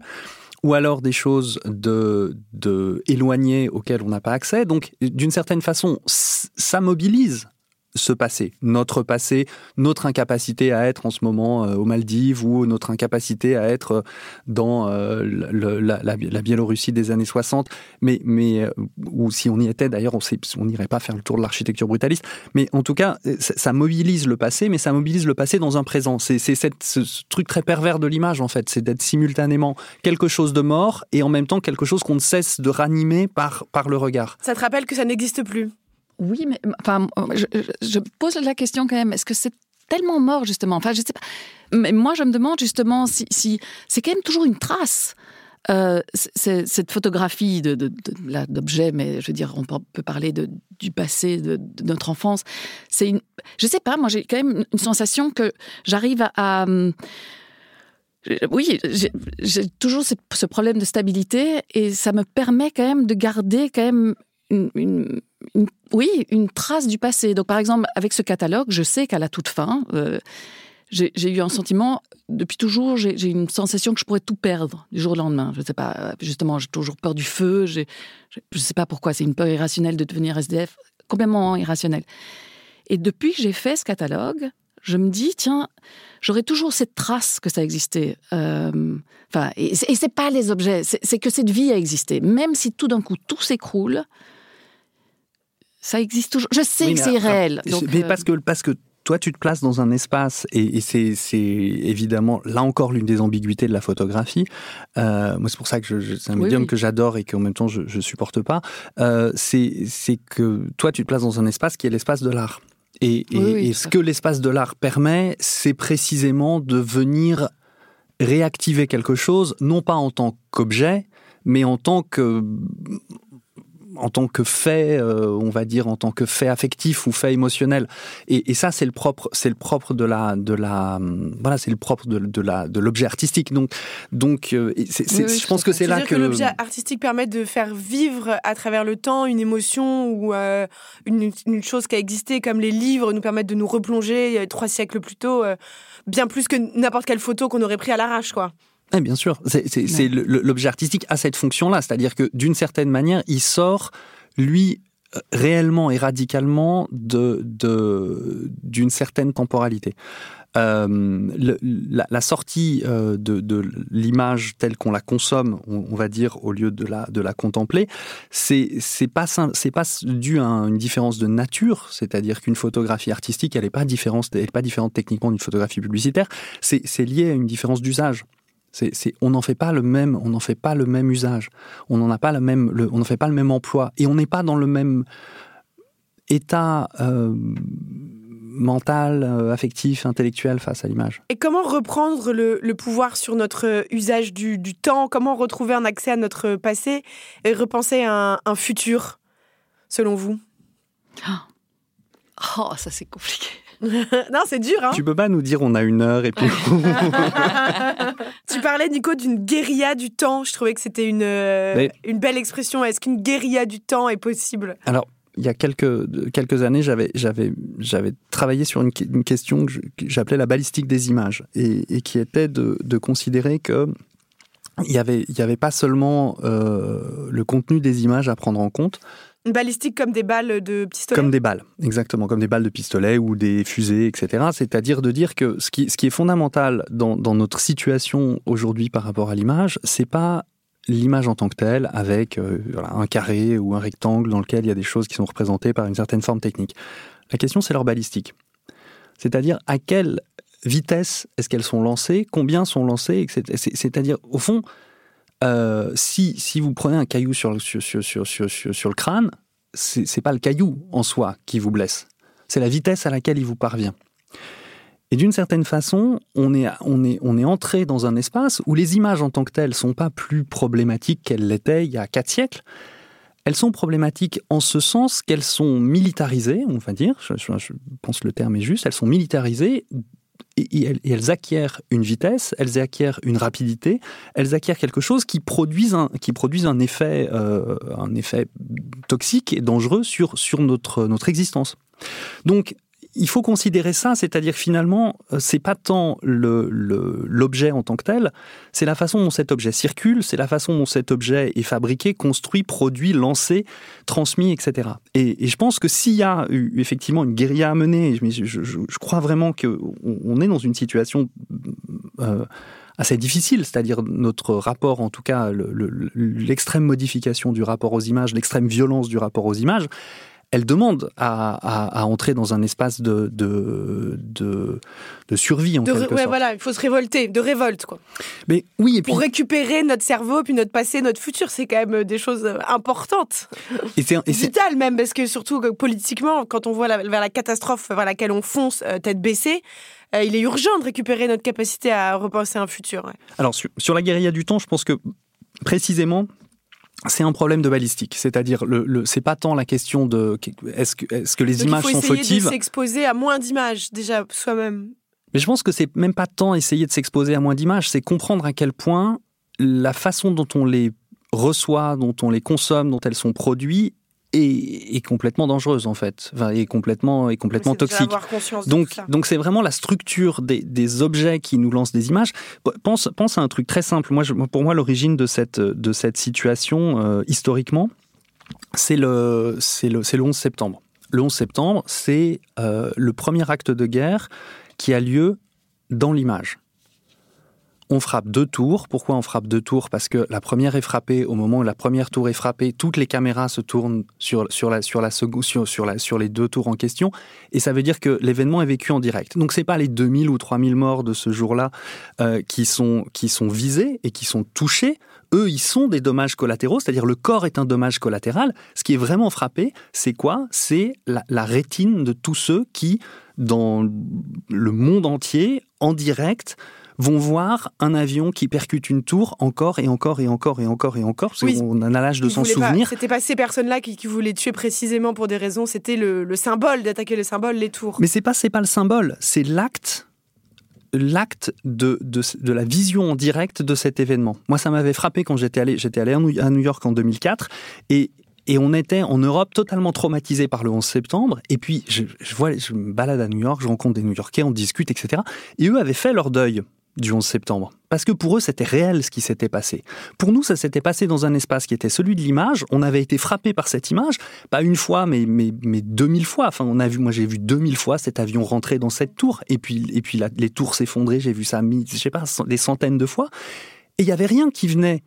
S4: ou alors des choses de, de éloignées auxquelles on n'a pas accès. Donc, d'une certaine façon, ça mobilise ce passé, notre passé, notre incapacité à être en ce moment euh, aux Maldives ou notre incapacité à être euh, dans euh, la, Biélorussie des années 60, mais, mais ou si on y était d'ailleurs, on n'irait pas faire le tour de l'architecture brutaliste, mais en tout cas, ça, mobilise le passé, mais ça mobilise le passé dans un présent. C'est ce truc très pervers de l'image en fait, c'est d'être simultanément quelque chose de mort et en même temps quelque chose qu'on ne cesse de ranimer par, par le regard.
S1: Ça te rappelle que ça n'existe plus?
S3: Oui, mais enfin, je, pose la question quand même. Est-ce que c'est tellement mort justement? Enfin, je sais pas. Mais moi, je me demande justement si, c'est quand même toujours une trace. Euh, cette photographie de, d'objets, mais je veux dire, on peut parler de, du passé, de, notre enfance. C'est une, je sais pas, moi j'ai quand même une sensation que j'arrive à, oui, j'ai toujours ce problème de stabilité et ça me permet quand même de garder quand même une, oui, une trace du passé. Donc, par exemple, avec ce catalogue, je sais qu'à la toute fin, euh, j'ai eu un sentiment, depuis toujours, j'ai une sensation que je pourrais tout perdre du jour au lendemain. Je ne sais pas, justement, j'ai toujours peur du feu. Je ne sais pas pourquoi, c'est une peur irrationnelle de devenir SDF, complètement irrationnelle. Et depuis que j'ai fait ce catalogue, je me dis, tiens, j'aurai toujours cette trace que ça existait. Euh, et, et c'est pas les objets, c'est que cette vie a existé. Même si tout d'un coup tout s'écroule, ça existe toujours. Je sais que c'est réel.
S4: mais euh, parce que, parce que toi, tu te places dans un espace, et, c'est évidemment, là encore, l'une des ambiguïtés de la photographie. Euh, moi, c'est pour ça que c'est un médium que j'adore et qu'en même temps, je ne supporte pas. Euh, c'est que toi, tu te places dans un espace qui est l'espace de l'art. Et, et ce que l'espace de l'art permet, c'est précisément de venir réactiver quelque chose, non pas en tant qu'objet, mais en tant que en tant que fait, euh, on va dire en tant que fait affectif ou fait émotionnel. Et, ça, c'est le propre, c'est le propre de la, de la, voilà, c'est le propre de, de la, de l'objet artistique. Donc, donc, euh, je pense que c'est là
S1: que, que l'objet artistique permet de faire vivre à travers le temps une émotion ou euh, une, une, chose qui a existé, comme les livres nous permettent de nous replonger trois siècles plus tôt, bien plus que n'importe quelle photo qu'on aurait pris à l'arrache, quoi.
S4: Eh bien sûr, c'est l'objet artistique a cette fonction-là, c'est-à-dire que d'une certaine manière, il sort, lui, euh, réellement et radicalement de d'une certaine temporalité. Euh, la, sortie euh, de, l'image telle qu'on la consomme, on, va dire, au lieu de la, de la contempler, c'est pas pas dû à une différence de nature, c'est-à-dire qu'une photographie artistique, elle n'est pas différente, elle est pas différente techniquement d'une photographie publicitaire. C'est lié à une différence d'usage on n'en fait pas le même, on n'en fait pas le même usage. On n'en a pas le même, on n'en fait pas le même emploi et on n'est pas dans le même état euh, mental, euh, affectif, intellectuel face à l'image.
S1: Et comment reprendre le, pouvoir sur notre usage du, temps? Comment retrouver un accès à notre passé et repenser un, un futur, selon vous?
S3: Oh, ça c'est compliqué.
S1: non, c'est dur. Hein
S4: tu peux pas nous dire on a une heure et puis.
S1: tu parlais, Nico, d'une guérilla du temps. Je trouvais que c'était une, euh, une belle expression. Est-ce qu'une guérilla du temps est possible?
S4: Alors, il y a quelques, quelques années, j'avais, j'avais, j'avais travaillé sur une, question que j'appelais la balistique des images et, qui était de, de considérer que il n'y avait, il y avait pas seulement euh, le contenu des images à prendre en compte,
S1: une balistique comme des balles de pistolet
S4: Comme des balles, exactement, comme des balles de pistolet ou des fusées, etc. C'est-à-dire de dire que ce qui, est fondamental dans, notre situation aujourd'hui par rapport à l'image, c'est pas l'image en tant que telle, avec euh, un carré ou un rectangle dans lequel il y a des choses qui sont représentées par une certaine forme technique. La question, c'est leur balistique. C'est-à-dire à quelle vitesse est-ce qu'elles sont lancées, combien sont lancées, c'est-à-dire au fond, euh, si, si vous prenez un caillou sur, le crâne, c'est pas le caillou en soi qui vous blesse, c'est la vitesse à laquelle il vous parvient. Et d'une certaine façon, on est, on, est, on est entré dans un espace où les images en tant que telles sont pas plus problématiques qu'elles l'étaient il y a quatre siècles. Elles sont problématiques en ce sens qu'elles sont militarisées, on va dire, je, je, pense que le terme est juste, elles sont militarisées et, elles, acquièrent une vitesse, elles acquièrent une rapidité, elles acquièrent quelque chose qui produise un, qui un, effet, euh, un effet toxique et dangereux sur, sur notre, notre existence. Donc, il faut considérer ça, c'est-à-dire finalement, euh, c'est pas tant l'objet en tant que tel, c'est la façon dont cet objet circule, c'est la façon dont cet objet est fabriqué, construit, produit, lancé, transmis, etc. Et, je pense que s'il y a eu effectivement une guérilla à mener, je, crois vraiment qu'on est dans une situation euh, assez difficile, c'est-à-dire notre rapport, en tout cas l'extrême modification du rapport aux images, l'extrême violence du rapport aux images, elle demande à, entrer dans un espace de, de, de, survie, en quelque
S1: ouais, voilà, il faut se révolter, de révolte, quoi.
S4: Mais oui, et
S1: Pour récupérer notre cerveau, puis notre passé, notre futur, c'est quand même des choses importantes. Et c'est vital même, parce que surtout politiquement, quand on voit vers la catastrophe vers laquelle on fonce euh, tête baissée, euh, il est urgent de récupérer notre capacité à repenser un futur.
S4: Alors, sur, sur la guérilla du temps, je pense que précisément, c'est un problème de balistique, c'est-à-dire le, le c'est pas tant la question de est-ce que, est-ce que les images sont fautives. Il
S1: faut s'exposer à moins d'images déjà soi-même.
S4: Mais je pense que c'est même pas tant essayer de s'exposer à moins d'images, c'est comprendre à quel point la façon dont on les reçoit, dont on les consomme, dont elles sont produites est, complètement dangereuse en fait, enfin, est complètement, est complètement toxique. Donc, donc c'est vraiment la structure des, des, objets qui nous lancent des images. Pense, pense à un truc très simple. Moi, je, pour moi, l'origine de cette, de cette situation euh, historiquement, c'est le, c'est le, le 11 septembre. Le 11 septembre, c'est euh, le premier acte de guerre qui a lieu dans l'image on frappe deux tours. Pourquoi on frappe deux tours? Parce que la première est frappée au moment où la première tour est frappée, toutes les caméras se tournent sur, sur, la, sur, sur, les deux tours en question, et ça veut dire que l'événement est vécu en direct. Donc c'est pas les 2000 ou 3000 morts de ce jour-là euh, qui, sont, qui sont visés et qui sont touchés. Eux, ils sont des dommages collatéraux, c'est-à-dire le corps est un dommage collatéral. Ce qui est vraiment frappé, c'est quoi? C'est la rétine de tous ceux qui, dans le monde entier, en direct, vont voir un avion qui percute une tour encore et encore et encore et encore et encore, parce qu'on a l'âge de s'en souvenir.
S1: C'était pas ces personnes-là qui, voulaient tuer précisément pour des raisons, c'était le, symbole, d'attaquer le symbole, les tours.
S4: Mais c'est pas, pas le symbole, c'est l'acte l'acte de, de, de, la vision en direct de cet événement. Moi, ça m'avait frappé quand j'étais allé, j'étais allé à New York en 2004 et et on était en Europe totalement traumatisé par le 11 septembre. Et puis, je, je, vois, je me balade à New York, je rencontre des New-Yorkais, on discute, etc. Et eux avaient fait leur deuil du 11 septembre. Parce que pour eux, c'était réel ce qui s'était passé. Pour nous, ça s'était passé dans un espace qui était celui de l'image. On avait été frappé par cette image, pas une fois, mais, mais, mais 2000 fois. Enfin, on a vu, moi, j'ai vu 2000 fois cet avion rentrer dans cette tour, et puis, et puis les tours s'effondrer, j'ai vu ça, des centaines de fois. Et il n'y avait rien qui venait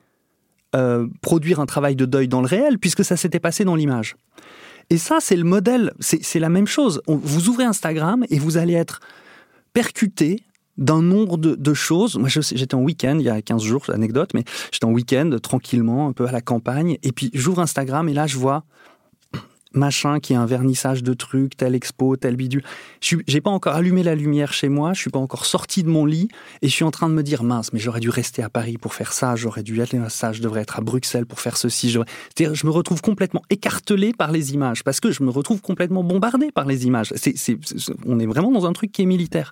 S4: euh, produire un travail de deuil dans le réel, puisque ça s'était passé dans l'image. Et ça, c'est le modèle, c'est la même chose. vous ouvrez Instagram et vous allez être percuté d'un nombre de, choses. Moi, j'étais en week-end il y a 15 jours, anecdote, mais j'étais en week-end tranquillement, un peu à la campagne, et puis j'ouvre Instagram et là, je vois machin qui est un vernissage de trucs, telle expo, tel bidule. J'ai pas encore allumé la lumière chez moi, je suis pas encore sorti de mon lit et je suis en train de me dire mince, mais j'aurais dû rester à Paris pour faire ça, j'aurais dû aller à ça, je devrais être à Bruxelles pour faire ceci. Je, je me retrouve complètement écartelé par les images parce que je me retrouve complètement bombardé par les images. on est vraiment dans un truc qui est militaire.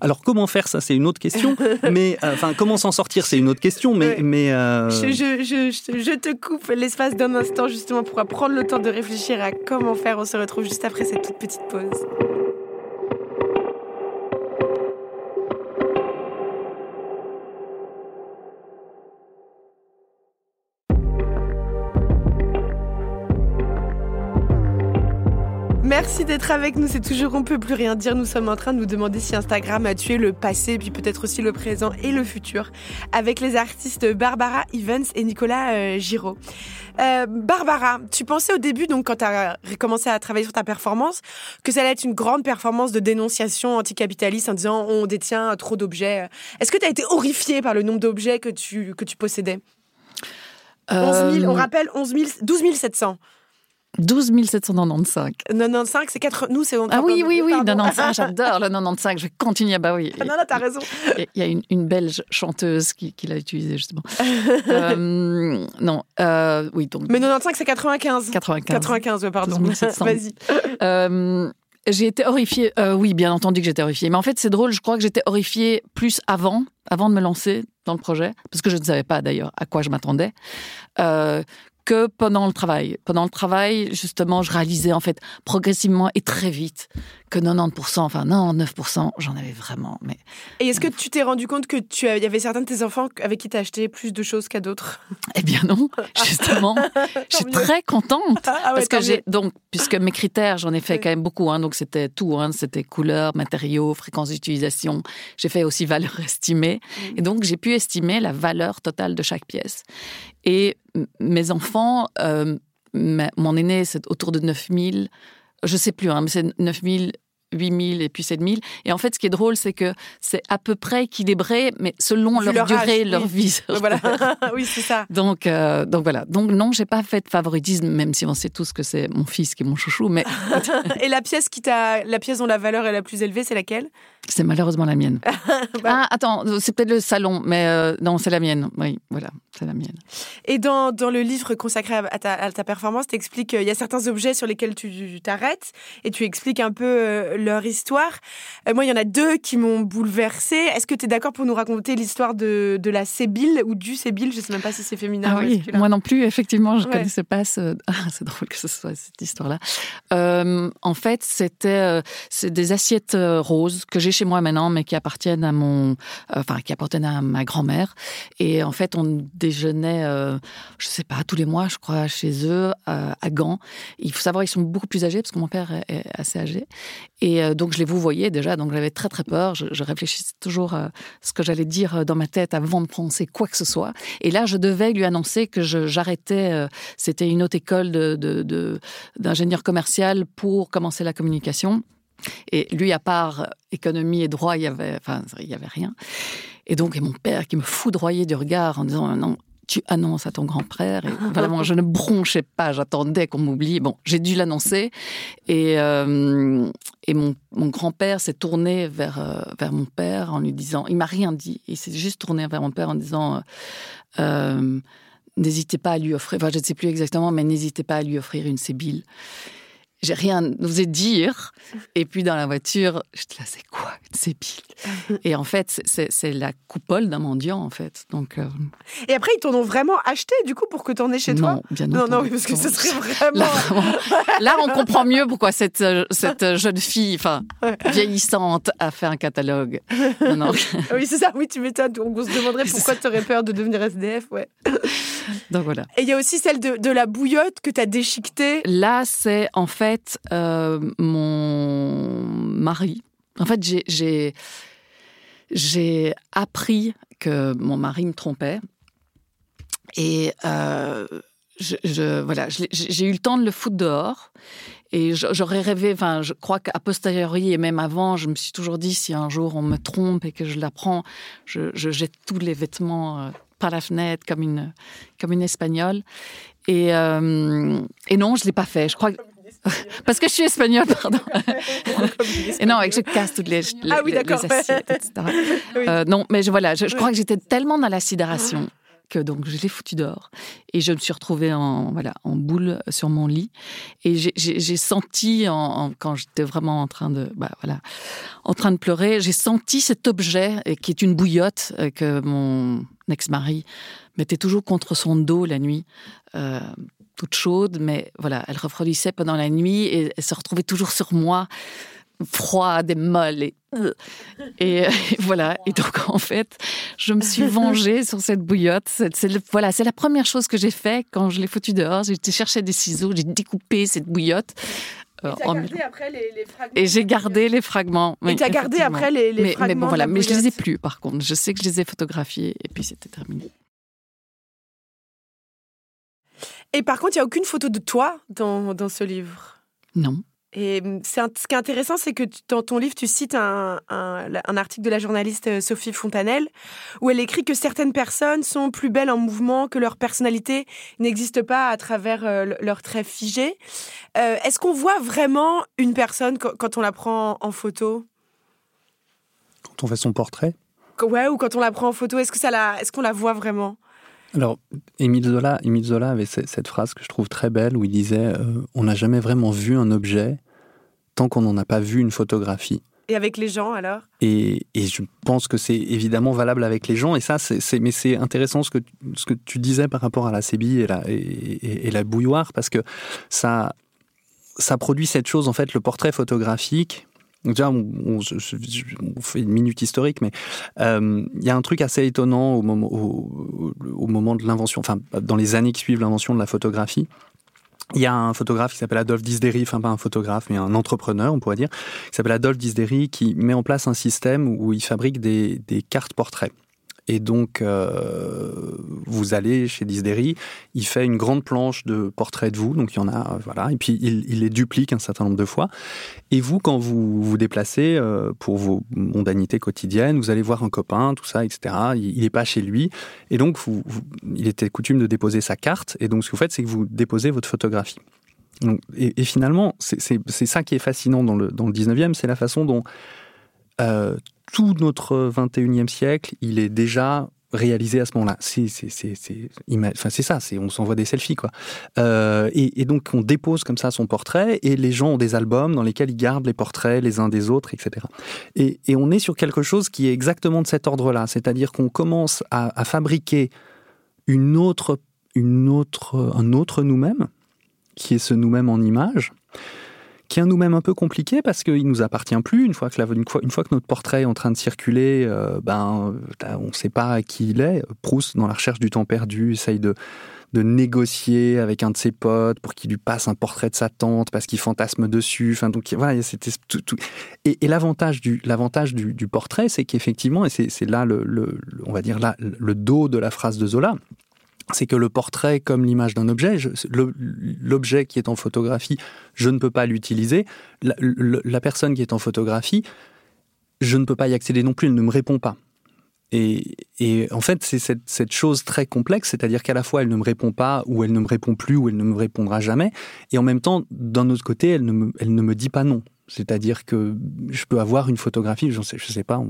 S4: Alors comment faire ça, c'est une autre question. mais euh, enfin, comment s'en sortir, c'est une autre question. Mais, mais
S1: euh, je, te coupe l'espace d'un instant justement pour prendre le temps de réfléchir à comment faire. On se retrouve juste après cette toute petite pause. Merci d'être avec nous. C'est toujours On peut plus rien dire. Nous sommes en train de nous demander si Instagram a tué le passé, puis peut-être aussi le présent et le futur, avec les artistes Barbara Evans et Nicolas euh, Giraud. Euh, Barbara, tu pensais au début, donc quand tu as commencé à travailler sur ta performance, que ça allait être une grande performance de dénonciation anticapitaliste en disant on détient trop d'objets. Est-ce que tu as été horrifiée par le nombre d'objets que tu, que tu possédais? 11 000, on rappelle 11 000, 12 700.
S3: 12 795.
S1: 95, c'est 4. Nous, c'est.
S3: Ah oui, oui, oui, 95, j'adore le 95. Je vais continuer. Bah oui.
S1: Ah non, non, t'as raison.
S3: Il y a une, une belge chanteuse qui, qui l'a utilisé, justement. euh, non, euh, oui, donc.
S1: Mais 95, c'est 95.
S3: 95.
S1: 95, pardon. Vas-y.
S3: Euh, j'ai été horrifiée. Oui, bien entendu que j'étais horrifiée. Mais en fait, c'est drôle. Je crois que j'étais horrifiée plus avant, avant de me lancer dans le projet, parce que je ne savais pas d'ailleurs à quoi je m'attendais. Que pendant le travail. Pendant le travail, justement, je réalisais en fait progressivement et très vite que 90%, enfin 99%, j'en avais vraiment. Mais
S1: et est-ce que tu t'es rendu compte que tu il y avait certains de tes enfants avec qui tu acheté plus de choses qu'à d'autres?
S3: Eh bien non, justement, je suis très contente ah parce que j'ai donc puisque mes critères, j'en ai fait quand même beaucoup, hein, donc c'était tout, hein, c'était couleur, matériaux, fréquence d'utilisation. J'ai fait aussi valeur estimée et donc j'ai pu estimer la valeur totale de chaque pièce. Et mes enfants, euh, mon aîné, c'est autour de 9000, je sais plus, hein, mais c'est 9000 8000 et puis 7000. Et en fait, ce qui est drôle, c'est que c'est à peu près équilibré, mais selon leur, durée, leur vie.
S1: Voilà. oui, c'est ça.
S3: Donc, euh, donc voilà. Donc non, j'ai pas fait de favoritisme, même si on sait tous que c'est mon fils qui est mon chouchou. Mais
S1: et la pièce qui t'a, la pièce dont la valeur est la plus élevée, c'est laquelle?
S3: C'est malheureusement la mienne. Bah. Ah, attends, c'est peut-être le salon, mais euh, non, c'est la mienne. Oui, voilà, c'est la mienne.
S1: Et dans, dans le livre consacré à ta, à ta performance, tu expliques qu'il y a certains objets sur lesquels tu t'arrêtes et tu expliques un peu euh, leur histoire. Euh, moi, il y en a deux qui m'ont bouleversée. Est-ce que tu es d'accord pour nous raconter l'histoire de, de la Sébile ou du Sébile Je ne sais même pas si c'est féminin.
S3: Ah oui, moi non plus, effectivement, je ne connaissais pas ce... Ah, c'est drôle que ce soit cette histoire-là. Euh, en fait, c'était euh, c'est des assiettes roses que j'ai chez moi maintenant, mais qui appartiennent à mon... Enfin, qui appartiennent à ma grand-mère. Et en fait, on déjeunait, je sais pas, tous les mois, je crois, chez eux, à Gand. Il faut savoir, ils sont beaucoup plus âgés, parce que mon père est assez âgé. Et euh, donc je les vous voyais déjà, donc j'avais très très peur. Je, réfléchissais toujours à ce que j'allais dire euh, dans ma tête avant de penser quoi que ce soit. Et là, je devais lui annoncer que j'arrêtais. Euh, c'était une autre école d'ingénieur de, commercial pour commencer la communication. Et lui, à part économie et droit, il y avait, enfin, il y avait rien. Et donc, et mon père qui me foudroyait du regard en disant non, tu annonces à ton grand-père. Et vraiment, je ne bronchais pas, j'attendais qu'on m'oublie. Bon, j'ai dû l'annoncer. Et, euh, et mon, mon grand-père s'est tourné vers, euh, vers mon père en lui disant, il m'a rien dit, il s'est juste tourné vers mon père en disant, euh, n'hésitez pas à lui offrir, enfin je ne sais plus exactement, mais n'hésitez pas à lui offrir une sébile j'ai rien osé dire. Et puis dans la voiture, je te là, c'est quoi C'est pile. Et en fait, c'est la coupole d'un mendiant, en fait. Donc, euh,
S1: Et après, ils t'en ont vraiment acheté, du coup, pour que tu en aies chez toi?
S3: Non, bien
S1: Non, non, parce que ce serait vraiment...
S3: Là, on comprend mieux pourquoi cette, euh, cette jeune fille, enfin, vieillissante, a fait un catalogue.
S1: Non, non. oui, c'est ça, oui, tu m'étonnes. On se demanderait pourquoi tu aurais peur de devenir SDF, ouais.
S3: Donc voilà.
S1: Et il y a aussi celle de, de la bouillotte que tu as déchiquetée.
S3: Là, c'est en fait fait, euh, mon mari, en fait, j'ai appris que mon mari me trompait. Et euh, je, voilà, j'ai eu le temps de le foutre dehors. Et j'aurais rêvé, enfin, je crois qu'à posteriori et même avant, je me suis toujours dit si un jour on me trompe et que je l'apprends, je, je, jette tous les vêtements euh, par la fenêtre comme une, comme une espagnole. Et, non, je ne l'ai pas fait. Je crois Parce que je suis espagnole, pardon. et non, et que je casse toutes les, les, ah oui, les assiettes, etc. Euh, non, mais je, voilà, je, crois que j'étais tellement dans la sidération que donc je l'ai foutu dehors. Et je me suis retrouvée en voilà en boule sur mon lit. Et j'ai senti en, quand j'étais vraiment en train de bah, voilà en train de pleurer j'ai senti cet objet qui est une bouillotte euh, que mon ex-mari mettait toujours contre son dos la nuit. Euh, toute chaude, mais voilà, elle refroidissait pendant la nuit et elle se retrouvait toujours sur moi, froide et molle. Et, et, voilà. Et donc, en fait, je me suis vengée sur cette bouillotte. C'est, voilà, c'est la première chose que j'ai fait quand je l'ai foutue dehors. J'ai été chercher des ciseaux, j'ai découpé cette bouillotte. Euh,
S1: et gardé après les, fragments.
S3: Et j'ai gardé les fragments.
S1: et tu as gardé après les,
S3: mais,
S1: fragments.
S3: Mais bon, voilà, mais je les ai plus par contre. Je sais que je les ai photographiés et puis c'était terminé.
S1: Et par contre, il n'y a aucune photo de toi dans, dans ce livre
S3: Non.
S1: Et hum, ce qui est intéressant, c'est que dans ton livre, tu cites un, un, article de la journaliste euh, Sophie Fontanelle, où elle écrit que certaines personnes sont plus belles en mouvement, que leur personnalité n'existe pas à travers euh, leurs traits figés. Euh, est-ce qu'on voit vraiment une personne quand on la prend en photo?
S4: Quand on fait son portrait?
S1: Ouais, ou quand on la prend en photo, est-ce que ça la, est-ce qu'on la voit vraiment?
S4: Alors, Émile Zola, Émile Zola avait cette phrase que je trouve très belle où il disait euh, On n'a jamais vraiment vu un objet tant qu'on n'en a pas vu une photographie.
S1: Et avec les gens alors?
S4: Et, je pense que c'est évidemment valable avec les gens. Et ça, c'est, mais c'est intéressant ce que, ce que tu disais par rapport à la CBI et la, et, la bouilloire, parce que ça, ça produit cette chose, en fait, le portrait photographique déjà, on, fait une minute historique, mais euh, il y a un truc assez étonnant au moment, de l'invention, enfin, dans les années qui suivent l'invention de la photographie. Il y a un photographe qui s'appelle Adolphe Disdery, enfin pas un photographe, mais un entrepreneur, on pourrait dire, qui s'appelle Adolphe Disdery, qui met en place un système où il fabrique des cartes portraits. Et donc, euh, vous allez chez Disdery, il fait une grande planche de portraits de vous, donc il y en a, euh, voilà, et puis il, les duplique un certain nombre de fois. Et vous, quand vous vous déplacez euh, pour vos mondanités quotidiennes, vous allez voir un copain, tout ça, etc. Il n'est pas chez lui, et donc il était coutume de déposer sa carte, et donc ce que vous faites, c'est que vous déposez votre photographie. et, finalement, c'est ça qui est fascinant dans le, dans le 19e, c'est la façon dont tout notre 21e siècle, il est déjà réalisé à ce moment-là. C'est ça, on s'envoie des selfies. quoi. Euh, et, donc on dépose comme ça son portrait et les gens ont des albums dans lesquels ils gardent les portraits les uns des autres, etc. Et, on est sur quelque chose qui est exactement de cet ordre-là, c'est-à-dire qu'on commence à, fabriquer une autre, un autre nous-mêmes, qui est ce nous-mêmes en image, qui est nous-mêmes un peu compliqué parce qu'il nous appartient plus. Une fois que, notre portrait est en train de circuler, euh, ben, on ne sait pas qui il est. Proust, dans la recherche du temps perdu, essaye de, négocier avec un de ses potes pour qu'il lui passe un portrait de sa tante parce qu'il fantasme dessus. Enfin, donc voilà, tout, Et, l'avantage du l'avantage du, portrait, c'est qu'effectivement, et c'est là le, on va dire là le dos de la phrase de Zola, c'est que le portrait, comme l'image d'un objet, l'objet qui est en photographie, je ne peux pas l'utiliser. La, personne qui est en photographie, je ne peux pas y accéder non plus, elle ne me répond pas. Et, en fait, c'est cette, chose très complexe, c'est-à-dire qu'à la fois elle ne me répond pas, ou elle ne me répond plus, ou elle ne me répondra jamais, et en même temps, d'un autre côté, elle ne me, dit pas non. C'est-à-dire que je peux avoir une photographie, je ne sais pas,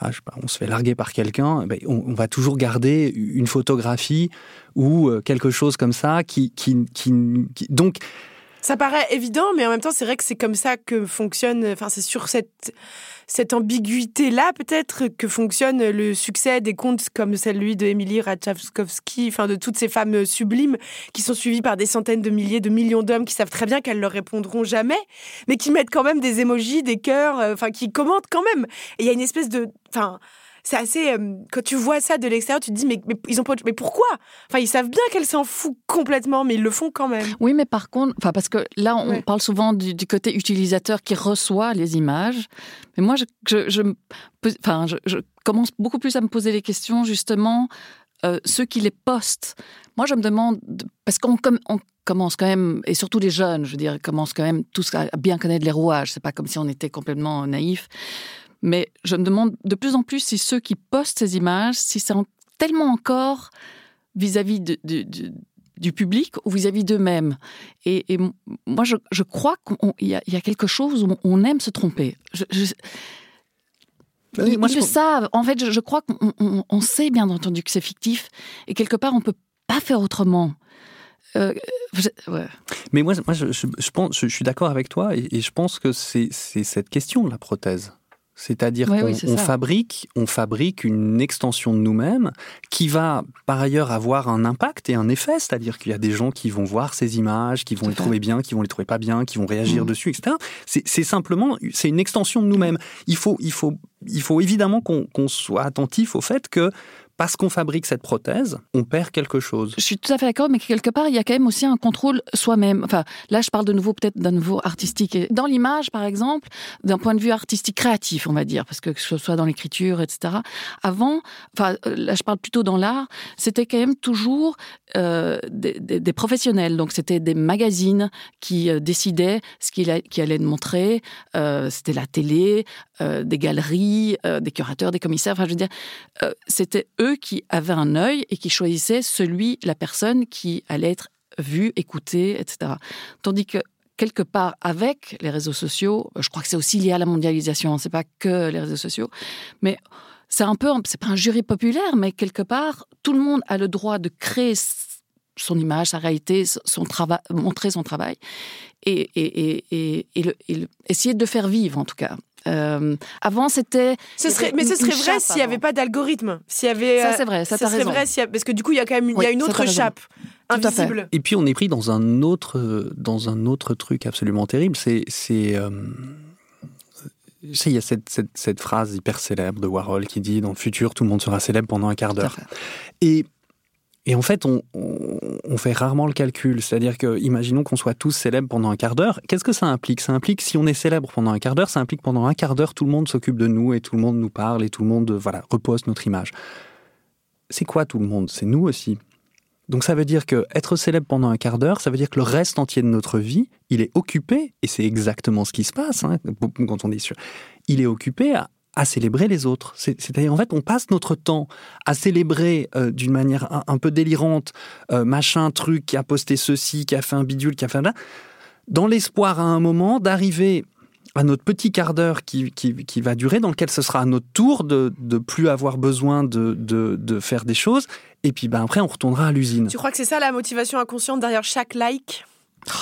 S4: ah, on se fait larguer par quelqu'un, ben, on, va toujours garder une photographie ou euh, quelque chose comme ça qui, qui, qui, donc
S1: ça paraît évident, mais en même temps, c'est vrai que c'est comme ça que fonctionne. Enfin, c'est sur cette cette ambiguïté-là, peut-être, que fonctionne le succès des contes comme celui de Émilie Ratajkowski, enfin, de toutes ces femmes sublimes qui sont suivies par des centaines de milliers, de millions d'hommes qui savent très bien qu'elles leur répondront jamais, mais qui mettent quand même des émojis, des cœurs, euh, enfin, qui commentent quand même. Et il y a une espèce de, enfin, c'est assez. Euh, quand tu vois ça de l'extérieur, tu te dis mais, ils ont pas. Mais pourquoi? Enfin, ils savent bien qu'elle s'en fout complètement, mais ils le font quand même.
S3: Oui, mais par contre, enfin parce que là, on parle souvent du, côté utilisateur qui reçoit les images. Mais moi, je, je, enfin, je, commence beaucoup plus à me poser les questions justement. Euh, ceux qui les postent. Moi, je me demande, parce qu'on on commence quand même, et surtout les jeunes, je veux dire, commencent quand même tous à bien connaître les rouages. C'est pas comme si on était complètement naïf. Mais je me demande de plus en plus si ceux qui postent ces images, si c'est tellement encore vis-à-vis du public ou vis-à-vis d'eux-mêmes. Et, moi, je, crois qu'il y, a quelque chose où on aime se tromper. Je, ils, le savent. En fait, je, crois qu'on sait bien entendu que c'est fictif et quelque part, on peut pas faire autrement. Euh,
S4: Mais moi, moi je, pense, je, suis d'accord avec toi et, et je pense que c'est cette question, la prothèse. C'est-à-dire qu'on fabrique, on fabrique une extension de nous-mêmes qui va par ailleurs avoir un impact et un effet. C'est-à-dire qu'il y a des gens qui vont voir ces images, qui vont les trouver bien, qui vont les trouver pas bien, qui vont réagir mmh. dessus, etc. C'est simplement, c'est une extension de nous-mêmes. Il faut, il faut, il faut évidemment qu'on soit attentif au fait que parce qu'on fabrique cette prothèse, on perd quelque chose.
S3: Je suis tout à fait d'accord, mais quelque part, il y a quand même aussi un contrôle soi-même. Enfin, là, je parle de nouveau peut-être d'un nouveau artistique. Dans l'image, par exemple, d'un point de vue artistique créatif, on va dire, parce que, que ce soit dans l'écriture, etc. Avant, enfin, là, je parle plutôt dans l'art, c'était quand même toujours euh, des, professionnels. Donc, c'était des magazines qui euh, décidaient ce qui, qui allait montrer. Euh, c'était la télé, euh, des galeries, euh, des curateurs, des commissaires. Enfin, je veux dire, euh, c'était eux qui avaient un œil et qui choisissaient celui, la personne qui allait être vue, écoutée, etc. Tandis que quelque part avec les réseaux sociaux, je crois que c'est aussi lié à la mondialisation, c'est pas que les réseaux sociaux, mais c'est un peu, c'est pas un jury populaire, mais quelque part, tout le monde a le droit de créer son image, sa réalité, son travail, montrer son travail et, essayer de faire vivre en tout cas. Euh, avant, c'était.
S1: Ce serait, mais ce serait vrai s'il n'y avait pas d'algorithme. S'il y avait.
S3: Ça, c'est vrai, ça,
S1: ça serait vrai parce que du coup, il y a quand même il y a une autre chape invisible.
S4: Et puis, on est pris dans un autre, dans un autre truc absolument terrible. C'est. c'est euh, il y a cette, cette, cette, phrase hyper célèbre de Warhol qui dit Dans le futur, tout le monde sera célèbre pendant un quart d'heure. Et et en fait, on, fait rarement le calcul. C'est-à-dire que, imaginons qu'on soit tous célèbres pendant un quart d'heure. Qu'est-ce que ça implique? Ça implique, si on est célèbre pendant un quart d'heure, ça implique pendant un quart d'heure, tout le monde s'occupe de nous et tout le monde nous parle et tout le monde, voilà, repose notre image. C'est quoi tout le monde? C'est nous aussi. Donc ça veut dire que être célèbre pendant un quart d'heure, ça veut dire que le reste entier de notre vie, il est occupé, et c'est exactement ce qui se passe hein, quand on est sûr, il est occupé à à célébrer les autres. C'est-à-dire, en fait, on passe notre temps à célébrer euh, d'une manière un, peu délirante, euh, machin, truc, qui a posté ceci, qui a fait un bidule, qui a fait là, dans l'espoir à un moment d'arriver à notre petit quart d'heure qui, qui, va durer, dans lequel ce sera à notre tour de, de plus avoir besoin de, de, de, faire des choses. Et puis ben, après, on retournera à l'usine.
S1: Tu crois que c'est ça la motivation inconsciente derrière chaque like?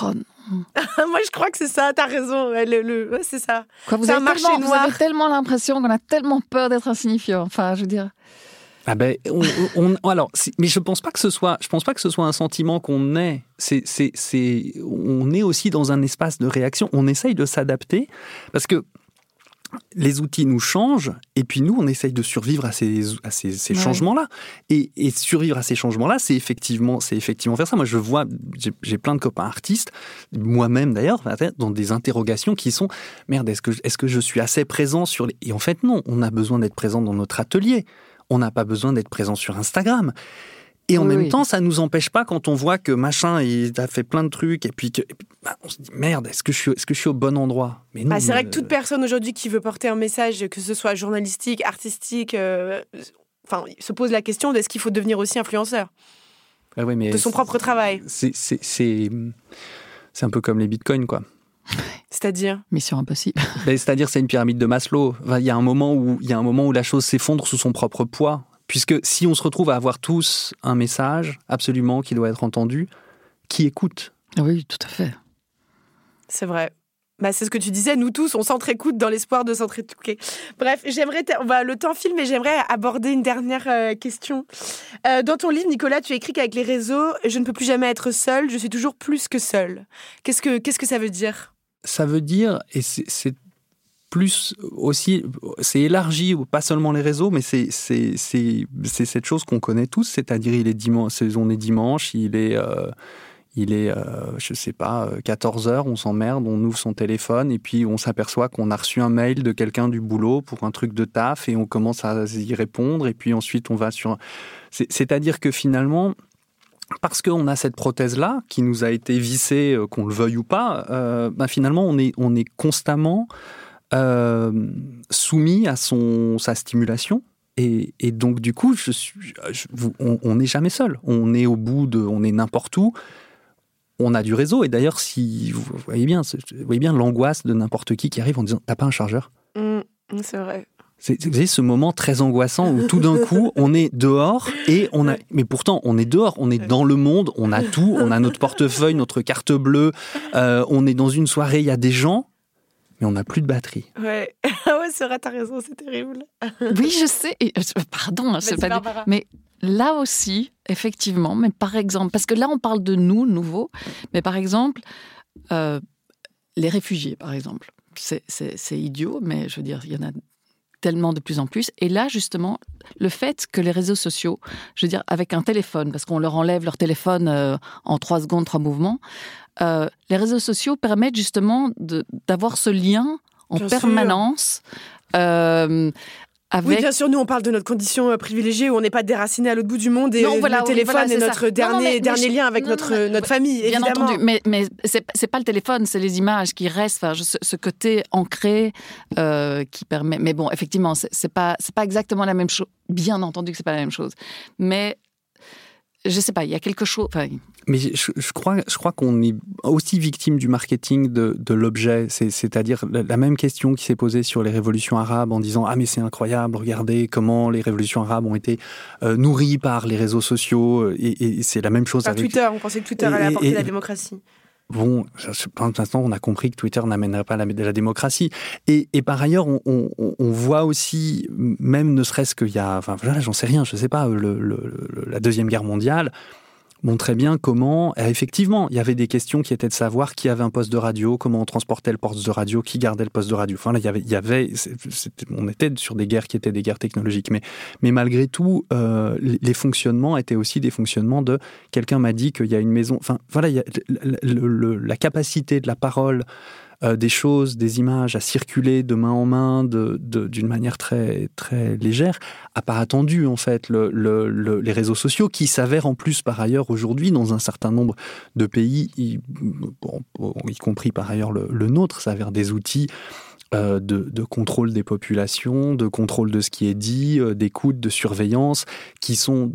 S3: Oh
S1: Moi, je crois que c'est ça, t'as raison. Le, c'est ça.
S3: Quoi, vous, avez marché tellement, vous avez tellement l'impression qu'on a tellement peur d'être insignifiant. Enfin, je veux dire.
S4: Ah ben, on, alors, mais je pense pas que ce soit, je pense pas que ce soit un sentiment qu'on ait. C'est, c'est, c'est, on est aussi dans un espace de réaction. On essaye de s'adapter parce que les outils nous changent et puis nous, on essaye de survivre à ces, ces, changements-là. Et, survivre à ces changements-là, c'est effectivement, c'est effectivement faire ça. Moi, je vois, j'ai plein de copains artistes, moi-même d'ailleurs, dans des interrogations qui sont merde, est-ce que, est que je suis assez présent sur les. Et en fait, non, on a besoin d'être présent dans notre atelier. On n'a pas besoin d'être présent sur Instagram. Et en même temps, ça nous empêche pas quand on voit que machin, il a fait plein de trucs et puis que, bah, on se dit merde, est-ce que je suis, est-ce que je suis au bon endroit?
S1: Mais bah, c'est vrai que toute personne aujourd'hui qui veut porter un message, que ce soit journalistique, artistique, euh, enfin, se pose la question de est-ce qu'il faut devenir aussi influenceur?
S4: Ah mais
S1: de son propre travail.
S4: C'est c'est un peu comme les bitcoins quoi.
S1: C'est-à-dire?
S3: Mission impossible.
S4: C'est-à-dire c'est une pyramide de Maslow. Il y a un moment où il y a un moment où la chose s'effondre sous son propre poids. Puisque si on se retrouve à avoir tous un message absolument qui doit être entendu, qui écoute
S3: Oui, tout à fait.
S1: C'est vrai. Bah, c'est ce que tu disais, nous tous, on s'entre-écoute dans l'espoir de s'entre-écouter. Bref, j'aimerais, le temps file, mais j'aimerais aborder une dernière euh, question. Euh, dans ton livre, Nicolas, tu écris qu'avec les réseaux, je ne peux plus jamais être seul, je suis toujours plus que seul. Qu'est-ce que, qu'est-ce que ça veut dire?
S4: Ça veut dire, et c'est plus aussi, c'est élargi, pas seulement les réseaux, mais c'est cette chose qu'on connaît tous, c'est-à-dire il est dimanche, on est dimanche, il est, euh, il est, euh, je sais pas, 14 heures, on s'emmerde, on ouvre son téléphone et puis on s'aperçoit qu'on a reçu un mail de quelqu'un du boulot pour un truc de taf et on commence à y répondre et puis ensuite on va sur, c'est-à-dire que finalement parce qu'on a cette prothèse-là qui nous a été vissée, euh, qu'on le veuille ou pas, ben finalement on est, on est constamment euh, soumis à son, sa stimulation. Et, donc, du coup, je suis, on n'est jamais seul. On est au bout de. On est n'importe où. On a du réseau. Et d'ailleurs, si vous voyez bien, vous voyez bien l'angoisse de n'importe qui qui arrive en disant T'as pas un chargeur?
S1: Mmh, C'est vrai.
S4: C'est, vous voyez ce moment très angoissant où tout d'un coup on est dehors et on a mais pourtant on est dehors on est dans le monde on a tout on a notre portefeuille notre carte bleue euh, on est dans une soirée il y a des gens mais on n'a plus de batterie.
S1: Ouais, ah ouais c'est vrai, t'as raison, c'est terrible.
S3: oui, je sais. Et, euh, pardon, hein, c'est pas. Mais là aussi, effectivement, mais par exemple, parce que là on parle de nous, nouveaux, mais par exemple, euh, les réfugiés, par exemple. C'est idiot, mais je veux dire, il y en a tellement de plus en plus. Et là, justement, le fait que les réseaux sociaux, je veux dire, avec un téléphone, parce qu'on leur enlève leur téléphone euh, en trois secondes, trois mouvements, euh, les réseaux sociaux permettent justement d'avoir ce lien en permanence. Euh,
S1: oui, bien sûr, nous on parle de notre condition euh, privilégiée où on n'est pas déraciné à l'autre bout du monde et le téléphone est notre dernier, dernier lien avec notre, notre famille. Bien entendu,
S3: mais, mais c'est pas le téléphone, c'est les images qui restent, enfin, ce, côté ancré euh, qui permet. Mais bon, effectivement, c'est pas, pas exactement la même chose. Bien entendu que c'est pas la même chose. Mais je sais pas, il y a quelque chose.
S4: Mais je, crois, je crois qu'on est aussi victime du marketing de, de l'objet. C'est-à-dire la, même question qui s'est posée sur les révolutions arabes en disant ah mais c'est incroyable, regardez comment les révolutions arabes ont été euh, nourries par les réseaux sociaux et, c'est la même chose
S1: avec Twitter. On pensait que Twitter allait apporter la démocratie
S4: bon, pour l'instant, on a compris que Twitter n'amènerait pas la, la démocratie. Et, et par ailleurs, on, on, on, voit aussi, même ne serait-ce qu'il y a, enfin, j'en sais rien, je sais pas, le, le, la Deuxième Guerre mondiale, montrait bien comment, euh, effectivement, il y avait des questions qui étaient de savoir qui avait un poste de radio, comment on transportait le poste de radio, qui gardait le poste de radio. Enfin, là, il y avait, il y avait on était sur des guerres qui étaient des guerres technologiques, mais, mais malgré tout, euh, les fonctionnements étaient aussi des fonctionnements de. Quelqu'un m'a dit qu'il y a une maison. Enfin, voilà, la capacité de la parole euh, des choses, des images à circuler de main en main d'une manière très, très légère, a pas attendu en fait les réseaux sociaux qui s'avèrent en plus par ailleurs aujourd'hui dans un certain nombre de pays, y, compris par ailleurs le, nôtre, s'avèrent des outils euh, de, de, contrôle des populations, de contrôle de ce qui est dit, euh, d'écoute, de surveillance, qui sont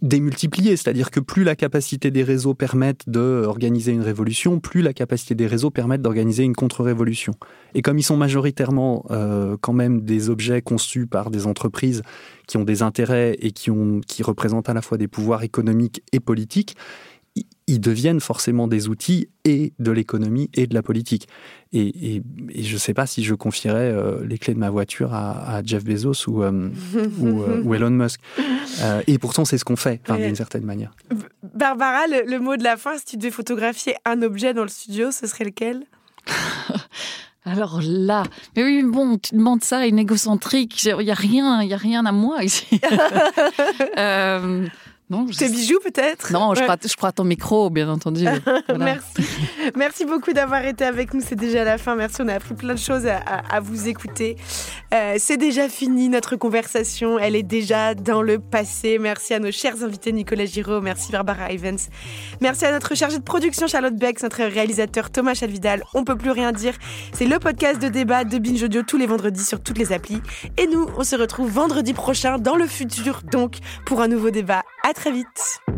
S4: démultiplier, c'est-à-dire que plus la capacité des réseaux permettent d'organiser une révolution, plus la capacité des réseaux permettent d'organiser une contre-révolution. Et comme ils sont majoritairement euh, quand même des objets conçus par des entreprises qui ont des intérêts et qui, ont, qui représentent à la fois des pouvoirs économiques et politiques, ils deviennent forcément des outils et de l'économie et de la politique. Et, je ne sais pas si je confierais euh, les clés de ma voiture à, Jeff Bezos ou, euh, euh, ou, Elon Musk. et pourtant, c'est ce qu'on fait, d'une certaine manière.
S1: Barbara, le, mot de la fin, si tu devais photographier un objet dans le studio, ce serait lequel?
S3: Alors là, mais oui, bon, tu demandes ça à une égocentrique. Il n'y a rien, il y a rien à moi ici.
S1: Non, Tes bijoux peut-être?
S3: Non, je, crois, je crois ton micro, bien entendu.
S1: Merci. Merci beaucoup d'avoir été avec nous. C'est déjà la fin. Merci, on a appris plein de choses à, vous écouter. Euh, c'est déjà fini notre conversation. Elle est déjà dans le passé. Merci à nos chers invités Nicolas Giraud. Merci Barbara Evans. Merci à notre chargée de production Charlotte Beck, notre réalisateur Thomas Chalvidal. On peut plus rien dire. C'est le podcast de débat de Binge Audio tous les vendredis sur toutes les applis. Et nous, on se retrouve vendredi prochain dans le futur donc pour un nouveau débat. À très vite.